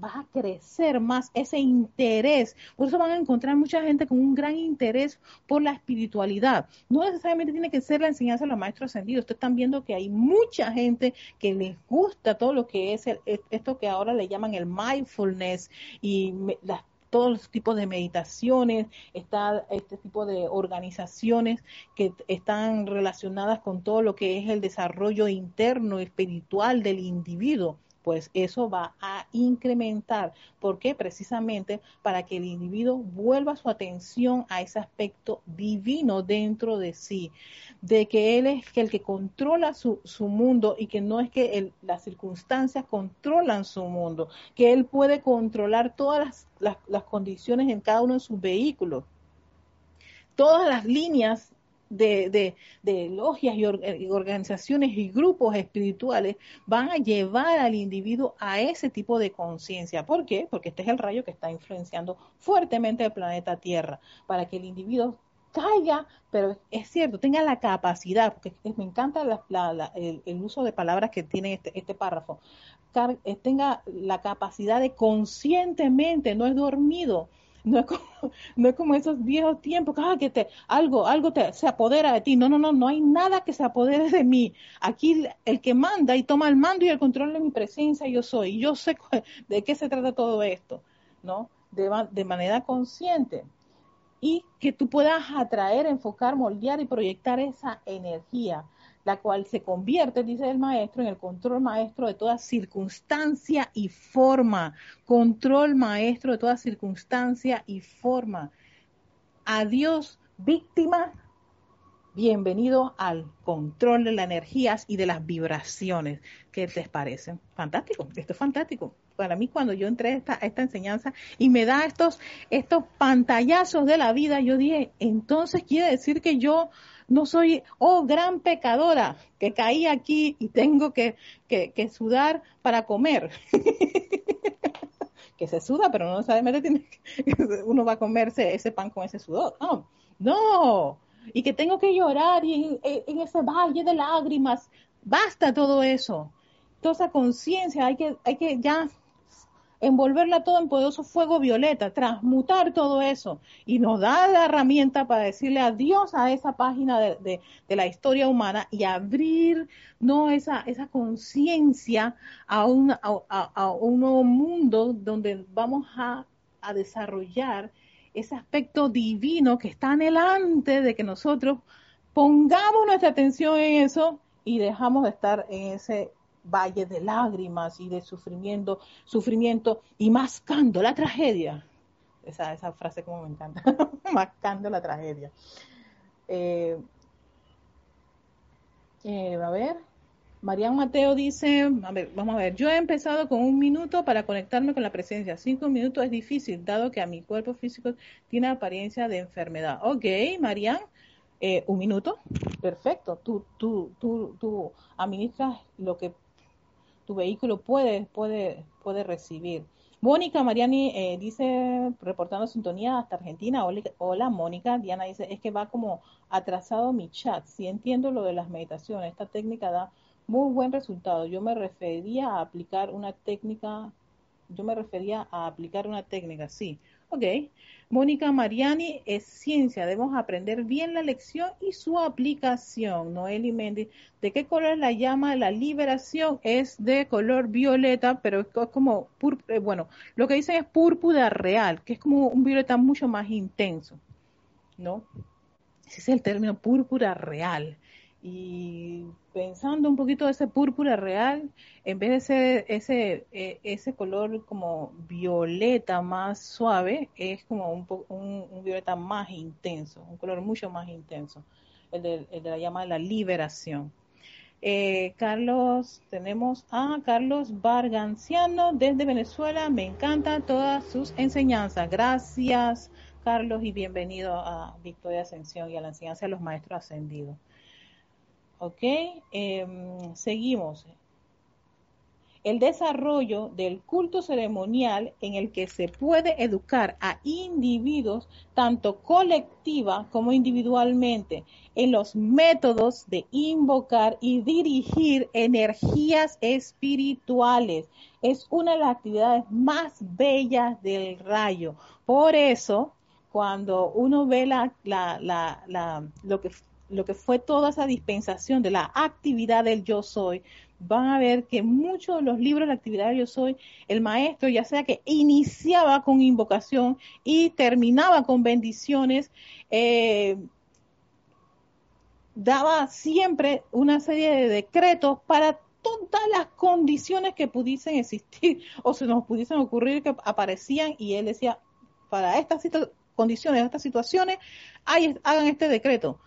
a crecer más ese interés. Por eso van a encontrar mucha gente con un gran interés por la espiritualidad. No necesariamente tiene que ser la enseñanza de los maestros ascendidos. Ustedes están viendo que hay mucha gente que les gusta todo lo que es esto que ahora le llaman el mindfulness y las todos los tipos de meditaciones, está este tipo de organizaciones que están relacionadas con todo lo que es el desarrollo interno espiritual del individuo pues eso va a incrementar. ¿Por qué? Precisamente para que el individuo vuelva su atención a ese aspecto divino dentro de sí, de que él es el que controla su, su mundo y que no es que las circunstancias controlan su mundo, que él puede controlar todas las, las condiciones en cada uno de sus vehículos. Todas las líneas de, logias y, organizaciones y grupos espirituales van a llevar al individuo a ese tipo de conciencia. ¿Por qué? Porque este es el rayo que está influenciando fuertemente el planeta Tierra, para que el individuo caiga, pero es cierto, tenga la capacidad, porque me encanta el, el, uso de palabras que tiene este, este párrafo, eh, tenga la capacidad de conscientemente, no es dormido, no es como, no es como esos viejos tiempos, ah, que te, algo, algo te, se apodera de ti. No, no, no, no hay nada que se apodere de mí. Aquí el que manda y toma el mando y el control de mi presencia yo soy. Yo sé de qué se trata todo esto, ¿no? De, de manera consciente. Y que tú puedas atraer, enfocar, moldear y proyectar esa energía la cual se convierte, dice el maestro, en el control maestro de toda circunstancia y forma. Control maestro de toda circunstancia y forma. Adiós, víctima. Bienvenido al control de las energías y de las vibraciones. ¿Qué les parece? Fantástico, esto es fantástico. Para mí, cuando yo entré a esta, esta enseñanza y me da estos, estos pantallazos de la vida, yo dije, entonces quiere decir que yo no soy, oh, gran pecadora, que caí aquí y tengo que, que, sudar para comer. que se suda, pero no necesariamente tiene uno va a comerse ese pan con ese sudor. No, no. Y que tengo que llorar y en, ese valle de lágrimas. Basta todo eso. Toda esa conciencia, hay que, hay que ya envolverla todo en poderoso fuego violeta, transmutar todo eso. Y nos da la herramienta para decirle adiós a esa página de, la historia humana y abrir no esa, esa conciencia a, un, a, un nuevo mundo donde vamos a, a desarrollar ese aspecto divino que está anhelante de que nosotros pongamos nuestra atención en eso y dejamos de estar en ese valle de lágrimas y de sufrimiento, sufrimiento y mascando la tragedia. Esa, esa frase como me encanta, mascando la tragedia. Eh, eh, a ver, Marian Mateo dice, a ver, vamos a ver, yo he empezado con un minuto para conectarme con la presencia. Cinco minutos es difícil, dado que a mi cuerpo físico tiene apariencia de enfermedad. Ok, Marian, eh, un minuto, perfecto. Tú, tú, tú, tú administras lo que tu vehículo puede, puede, puede recibir. Mónica Mariani eh, dice, reportando sintonía hasta Argentina. Hola, Mónica. Diana dice, es que va como atrasado mi chat. Si entiendo lo de las meditaciones, esta técnica da muy buen resultado. Yo me refería a aplicar una técnica, yo me refería a aplicar una técnica, sí. Ok. Mónica Mariani es ciencia. Debemos aprender bien la lección y su aplicación. Noeli Méndez, ¿de qué color la llama? La liberación es de color violeta, pero es como, eh, bueno, lo que dicen es púrpura real, que es como un violeta mucho más intenso, ¿no? Ese es el término púrpura real. Y pensando un poquito ese púrpura real, en vez de ser ese, e, ese color como violeta más suave, es como un, un, violeta más intenso, un color mucho más intenso, el de, el de la llama de la liberación. Eh, Carlos, tenemos a Carlos Varganciano desde Venezuela. Me encantan todas sus enseñanzas. Gracias, Carlos, y bienvenido a Victoria Ascensión y a la enseñanza de los maestros ascendidos. ¿Ok? Em, seguimos. El desarrollo del culto ceremonial en el que se puede educar a individuos, tanto colectiva como individualmente, en los métodos de invocar y dirigir energías espirituales. Es una de las actividades más bellas del rayo. Por eso, cuando uno ve la, la, la, lo que lo que fue toda esa dispensación de la actividad del yo soy, van a ver que muchos de los libros de la actividad del yo soy, el maestro, ya sea que iniciaba con invocación y terminaba con bendiciones, eh, daba siempre una serie de decretos para todas las condiciones que pudiesen existir o se nos pudiesen ocurrir que aparecían y él decía, para estas condiciones, estas situaciones, hagan este decreto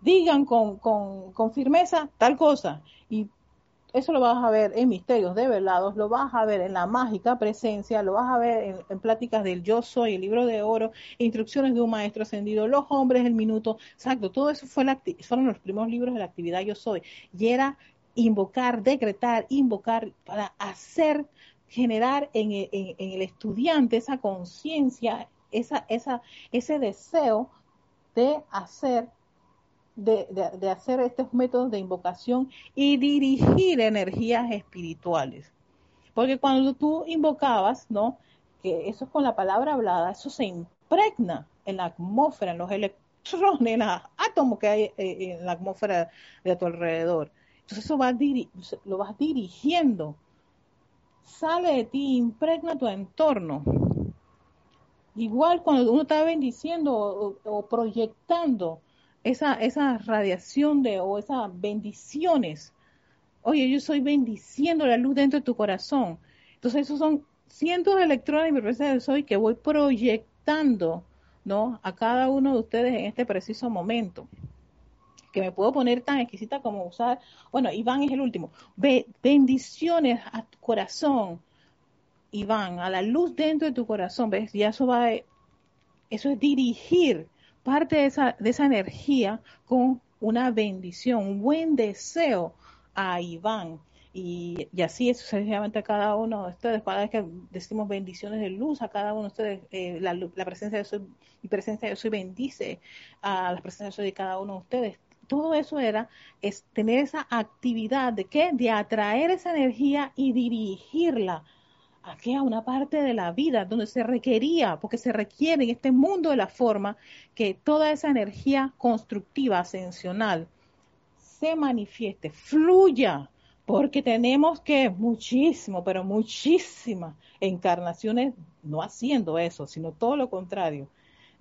digan con, con, firmeza tal cosa. Y eso lo vas a ver en Misterios Develados, lo vas a ver en la mágica presencia, lo vas a ver en, pláticas del Yo Soy, el libro de oro, instrucciones de un maestro ascendido, los hombres del minuto, exacto, todo eso fue la, fueron los primeros libros de la actividad Yo Soy. Y era invocar, decretar, invocar para hacer, generar en, en, en el estudiante esa conciencia, esa, esa, ese deseo de hacer de, hacer estos métodos de invocación y dirigir energías espirituales. Porque cuando tú invocabas, ¿no? Que eso es con la palabra hablada, eso se impregna en la atmósfera, en los electrones, en los átomos que hay eh, en la atmósfera de tu alrededor. Entonces eso va lo vas dirigiendo. Sale de ti, impregna tu entorno. Igual cuando uno está bendiciendo o proyectando esa, esa radiación de, o esas bendiciones. Oye, yo estoy bendiciendo la luz dentro de tu corazón. Entonces, esos son cientos de electrones y presencia soy que voy proyectando, ¿no? A cada uno de ustedes en este preciso momento. Que me puedo poner tan exquisita como usar, bueno, Iván es el último. bendiciones a tu corazón, Iván, a la luz dentro de tu corazón, ¿ves? Y eso va, eso es dirigir parte de esa, de esa energía con una bendición, un buen deseo a Iván. Y, y así sucesivamente a cada uno de ustedes, cada vez que decimos bendiciones de luz a cada uno de ustedes, eh, la, presencia de soy, mi presencia de soy bendice a la presencia de de cada uno de ustedes. Todo eso era es tener esa actividad de qué? De atraer esa energía y dirigirla aquí a una parte de la vida donde se requería, porque se requiere en este mundo de la forma, que toda esa energía constructiva, ascensional, se manifieste, fluya, porque tenemos que muchísimo, pero muchísimas encarnaciones no haciendo eso, sino todo lo contrario,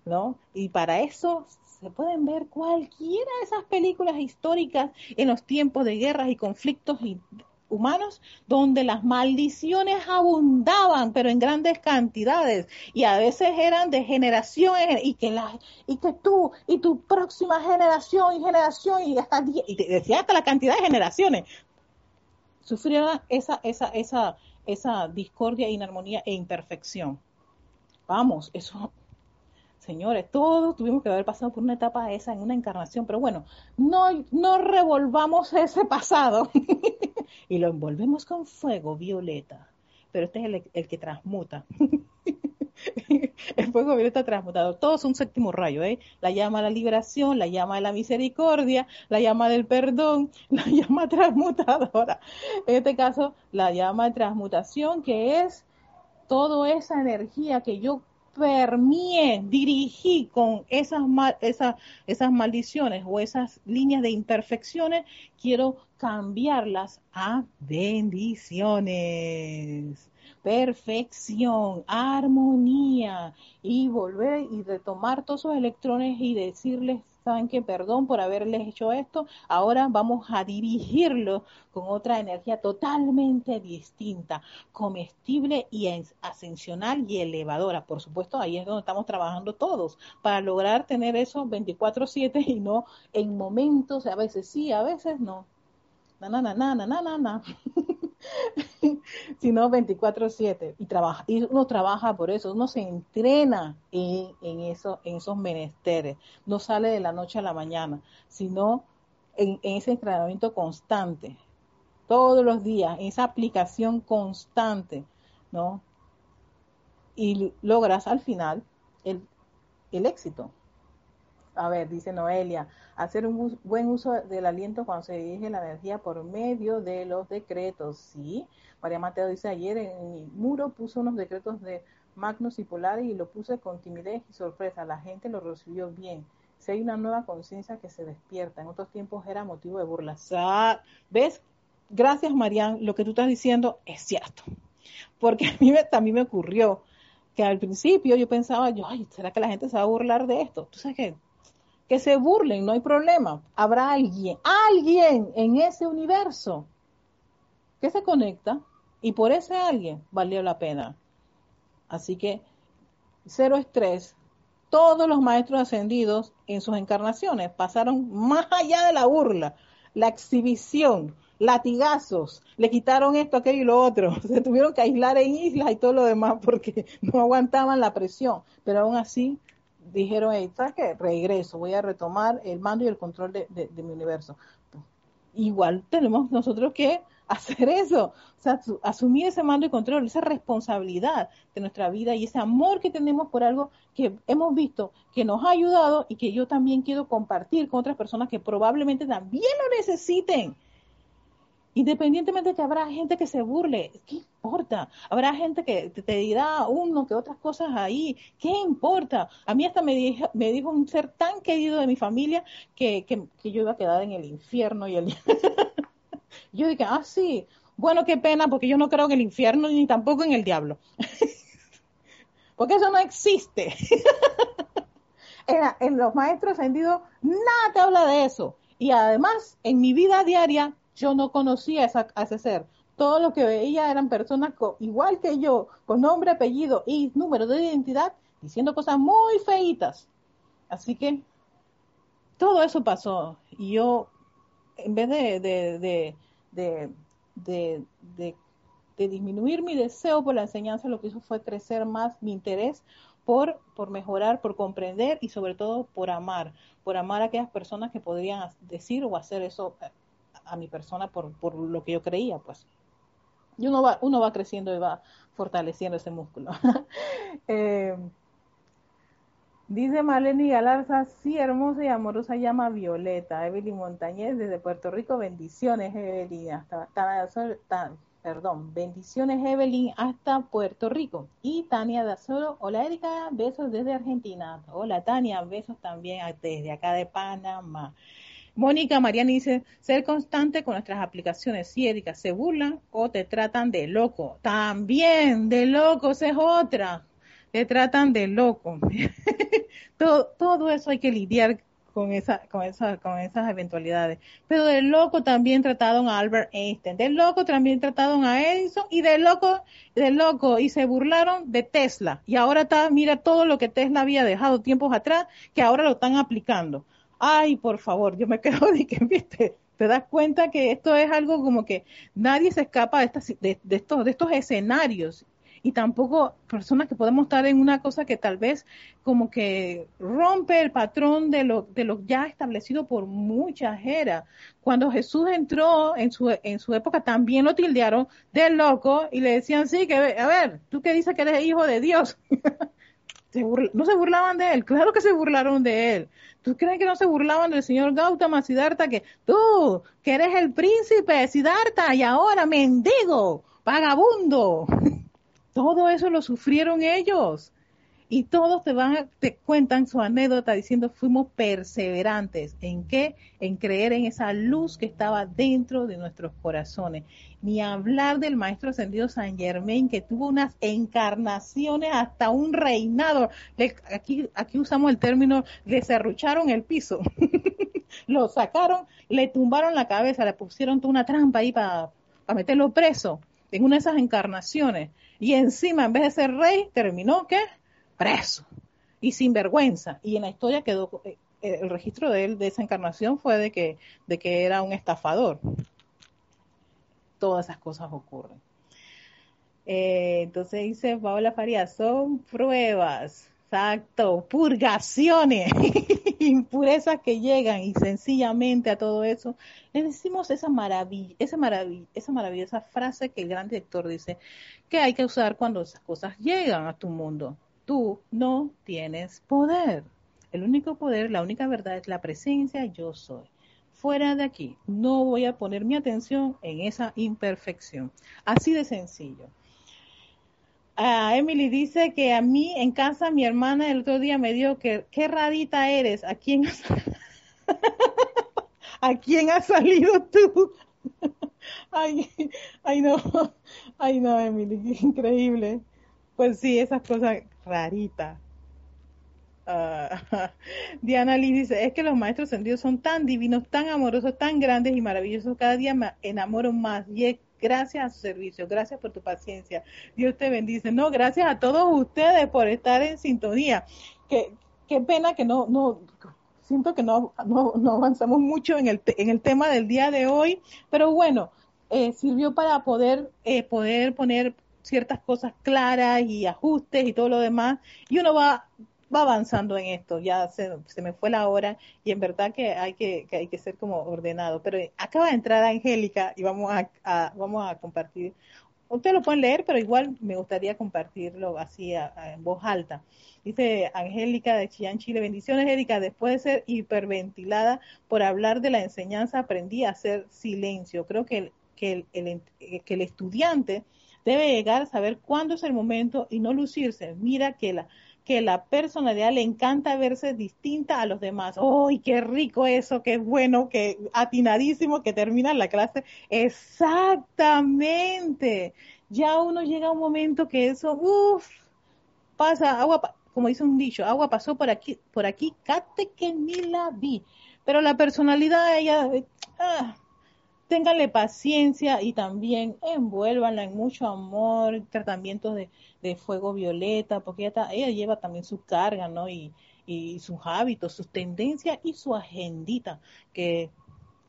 ¿no? Y para eso se pueden ver cualquiera de esas películas históricas en los tiempos de guerras y conflictos humanos donde las maldiciones abundaban, pero en grandes cantidades y a veces eran de generaciones y que la, y que tú y tu próxima generación y generación y hasta decía hasta la cantidad de generaciones sufrieron esa esa esa esa discordia, inarmonía e imperfección. Vamos, eso señores, todos tuvimos que haber pasado por una etapa esa en una encarnación, pero bueno, no, no revolvamos ese pasado y lo envolvemos con fuego violeta, pero este es el, que transmuta. el fuego violeta transmutado. Todo es un séptimo rayo, ¿eh? La llama de la liberación, la llama de la misericordia, la llama del perdón, la llama transmutadora. En este caso, la llama de transmutación, que es toda esa energía que yo permié, dirigí con esas, esas, esas maldiciones o esas líneas de imperfecciones, quiero cambiarlas a bendiciones. Perfección, armonía y volver y retomar todos esos electrones y decirles, saben que perdón por haberles hecho esto, ahora vamos a dirigirlo con otra energía totalmente distinta, comestible y ascensional y elevadora. Por supuesto, ahí es donde estamos trabajando todos para lograr tener eso 24/7 y no en momentos, a veces sí, a veces no. Na, na, na, na, na, na, na. sino 24/7 y trabaja y uno trabaja por eso, uno se entrena en, en, en esos menesteres, no sale de la noche a la mañana, sino en, en ese entrenamiento constante, todos los días, en esa aplicación constante, ¿no? Y logras al final el, el éxito. A ver, dice Noelia, hacer un buen uso del aliento cuando se dirige la energía por medio de los decretos. Sí, María Mateo dice, ayer en mi muro puso unos decretos de Magnus y Polaris y lo puse con timidez y sorpresa. La gente lo recibió bien. Si hay una nueva conciencia que se despierta, en otros tiempos era motivo de burla. ¿Ves? Gracias, Marian, lo que tú estás diciendo es cierto. Porque a mí también me ocurrió que al principio yo pensaba, yo, ay, ¿será que la gente se va a burlar de esto? Tú sabes que que se burlen, no hay problema. Habrá alguien, alguien en ese universo que se conecta y por ese alguien valió la pena. Así que cero estrés. Todos los maestros ascendidos en sus encarnaciones pasaron más allá de la burla, la exhibición, latigazos, le quitaron esto, aquello y lo otro. Se tuvieron que aislar en islas y todo lo demás porque no aguantaban la presión. Pero aún así dijeron, hey, ¿sabes qué? Regreso, voy a retomar el mando y el control de, mi universo. Igual tenemos nosotros que hacer eso, o sea, asumir ese mando y control, esa responsabilidad de nuestra vida y ese amor que tenemos por algo que hemos visto que nos ha ayudado y que yo también quiero compartir con otras personas que probablemente también lo necesiten. Independientemente de que habrá gente que se burle, ¿qué importa? Habrá gente que te, dirá uno que otras cosas ahí, ¿qué importa? A mí hasta me dijo, un ser tan querido de mi familia que, que, yo iba a quedar en el infierno y el... yo dije, ah, sí, bueno, qué pena, porque yo no creo en el infierno ni tampoco en el diablo. porque eso no existe. en, en los maestros ascendidos, nada te habla de eso. Y además, en mi vida diaria, yo no conocía ese ser. Todo lo que veía eran personas igual que yo, con nombre, apellido y número de identidad, diciendo cosas muy feitas. Así que todo eso pasó. Y yo, en vez de, de, de, de, disminuir mi deseo por la enseñanza, lo que hizo fue crecer más mi interés por, por mejorar, por comprender y sobre todo por amar, por amar a aquellas personas que podrían decir o hacer eso a mi persona por, por lo que yo creía, pues. Y uno va, uno va creciendo y va fortaleciendo ese músculo. eh, dice Maleni Galarza, sí, hermosa y amorosa llama Violeta. Evelyn Montañez desde Puerto Rico, bendiciones, Evelyn. Hasta, perdón, bendiciones, Evelyn, hasta Puerto Rico. Y Tania Dazoro, hola Erika, besos desde Argentina. Hola Tania, besos también desde acá de Panamá. Mónica Mariana dice, ser constante con nuestras aplicaciones. Si Erika, se burlan o te tratan de loco. También, de loco, esa es otra. Te tratan de loco. todo, todo eso hay que lidiar con esa, con esa, con esas eventualidades. Pero de loco también trataron a Albert Einstein, de loco también trataron a Edison y de loco, de loco y se burlaron de Tesla. Y ahora está, mira todo lo que Tesla había dejado tiempos atrás, que ahora lo están aplicando ay, por favor, yo me quedo de que, viste, te das cuenta que esto es algo como que nadie se escapa de, estas, de, estos, escenarios y tampoco personas que podemos estar en una cosa que tal vez como que rompe el patrón de lo, de lo ya establecido por muchas eras. Cuando Jesús entró en su, en su época también lo tildearon de loco y le decían, sí, que a ver, tú que dices que eres hijo de Dios. no se burlaban de él, claro que se burlaron de él. ¿Tú crees que no se burlaban del señor Gautama Siddhartha? Que tú, que eres el príncipe Siddhartha y ahora mendigo, vagabundo. Todo eso lo sufrieron ellos. Y todos te van, te cuentan su anécdota diciendo fuimos perseverantes. ¿En qué? En creer en esa luz que estaba dentro de nuestros corazones. Ni hablar del maestro ascendido San Germain que tuvo unas encarnaciones hasta un reinado. aquí, aquí usamos el término, le cerrucharon el piso. lo sacaron, le tumbaron la cabeza, le pusieron toda una trampa ahí para meterlo preso en una de esas encarnaciones. Y encima, en vez de ser rey, terminó, ¿qué? Preso y sin vergüenza. Y en la historia quedó, eh, el registro de él, de esa encarnación, fue de que, de que era un estafador. Todas esas cosas ocurren. Eh, entonces dice Paola Farías, son pruebas, exacto, purgaciones, impurezas que llegan y sencillamente a todo eso le decimos esa maravilla, esa maravilla, esa maravillosa frase que el gran director dice que hay que usar cuando esas cosas llegan a tu mundo tú no tienes poder. El único poder, la única verdad es la presencia yo soy. Fuera de aquí, no voy a poner mi atención en esa imperfección. Así de sencillo. Emily dice que a mí en casa mi hermana el otro día me dijo que qué rarita eres, ¿a quién has, ¿A quién has salido tú? ay, ay no, ay no Emily, increíble. Pues sí, esas cosas rarita. Ah, Diana Lee dice, es que los maestros sentidos son tan divinos, tan amorosos, tan grandes y maravillosos. Cada día me enamoro más y es gracias a su servicio, gracias por tu paciencia. Dios te bendice. No, gracias a todos ustedes por estar en sintonía. Qué, qué pena que no, no, siento que no, no, avanzamos mucho en el, en el tema del día de hoy, pero bueno, eh, sirvió para poder, eh, poder poner ciertas cosas claras y ajustes y todo lo demás, y uno va, va avanzando en esto, ya se, se me fue la hora y en verdad que hay que, que hay que ser como ordenado, pero acaba de entrar Angélica y vamos a, vamos a compartir, ustedes lo pueden leer, pero igual me gustaría compartirlo así en voz alta. Dice Angélica de Chillán, Chile, bendiciones Erika, después de ser hiperventilada por hablar de la enseñanza aprendí a hacer silencio. Creo que que el, que el estudiante Debe llegar a saber cuándo es el momento y no lucirse. Mira que la, que la personalidad le encanta verse distinta a los demás. ¡Uy, qué rico eso! ¡Qué bueno! ¡Qué atinadísimo que termina la clase! Exactamente. Ya uno llega a un momento que eso, uff, pasa, agua, como dice un dicho, agua pasó por aquí, por aquí, cate que ni la vi. Pero la personalidad, ella, ah, ténganle paciencia y también envuélvanla en mucho amor, tratamientos de, de fuego violeta, porque ella, ella, lleva también su carga, ¿no? Y, y sus hábitos, sus tendencias y su agendita, que,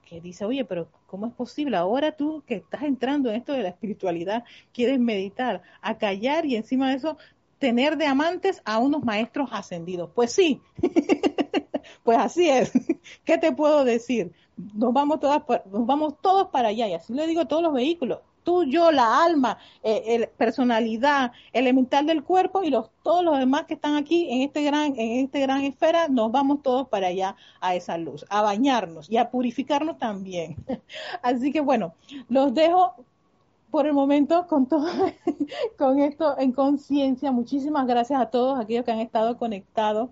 que dice, oye, pero ¿cómo es posible? Ahora tú que estás entrando en esto de la espiritualidad, quieres meditar, a callar y encima de eso tener de amantes a unos maestros ascendidos. Pues sí, pues así es. ¿Qué te puedo decir? nos vamos todas nos vamos todos para allá y así le digo a todos los vehículos tú yo la alma eh, el, personalidad elemental del cuerpo y los todos los demás que están aquí en este gran en este gran esfera nos vamos todos para allá a esa luz a bañarnos y a purificarnos también así que bueno los dejo por el momento con todo con esto en conciencia muchísimas gracias a todos aquellos que han estado conectados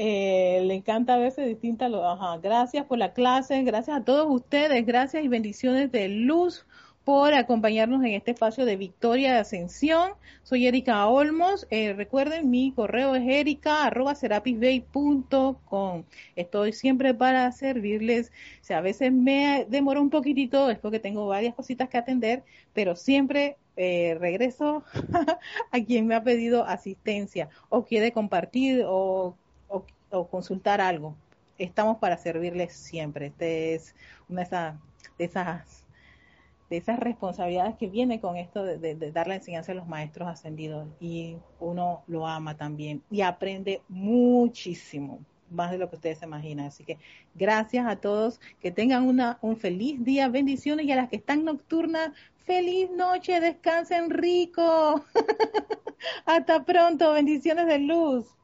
eh, le encanta verse distinta. Ajá. Gracias por la clase, gracias a todos ustedes, gracias y bendiciones de luz por acompañarnos en este espacio de Victoria de Ascensión. Soy Erika Olmos. Eh, recuerden, mi correo es erica.serapisbay.com. Estoy siempre para servirles. Si a veces me demoro un poquitito, es porque tengo varias cositas que atender, pero siempre eh, regreso a quien me ha pedido asistencia o quiere compartir o o consultar algo, estamos para servirles siempre. Este es una de esas, de esas responsabilidades que viene con esto de, dar la enseñanza a los maestros ascendidos y uno lo ama también y aprende muchísimo, más de lo que ustedes se imaginan. Así que gracias a todos, que tengan una, un feliz día, bendiciones y a las que están nocturnas, feliz noche, descansen rico. Hasta pronto, bendiciones de luz.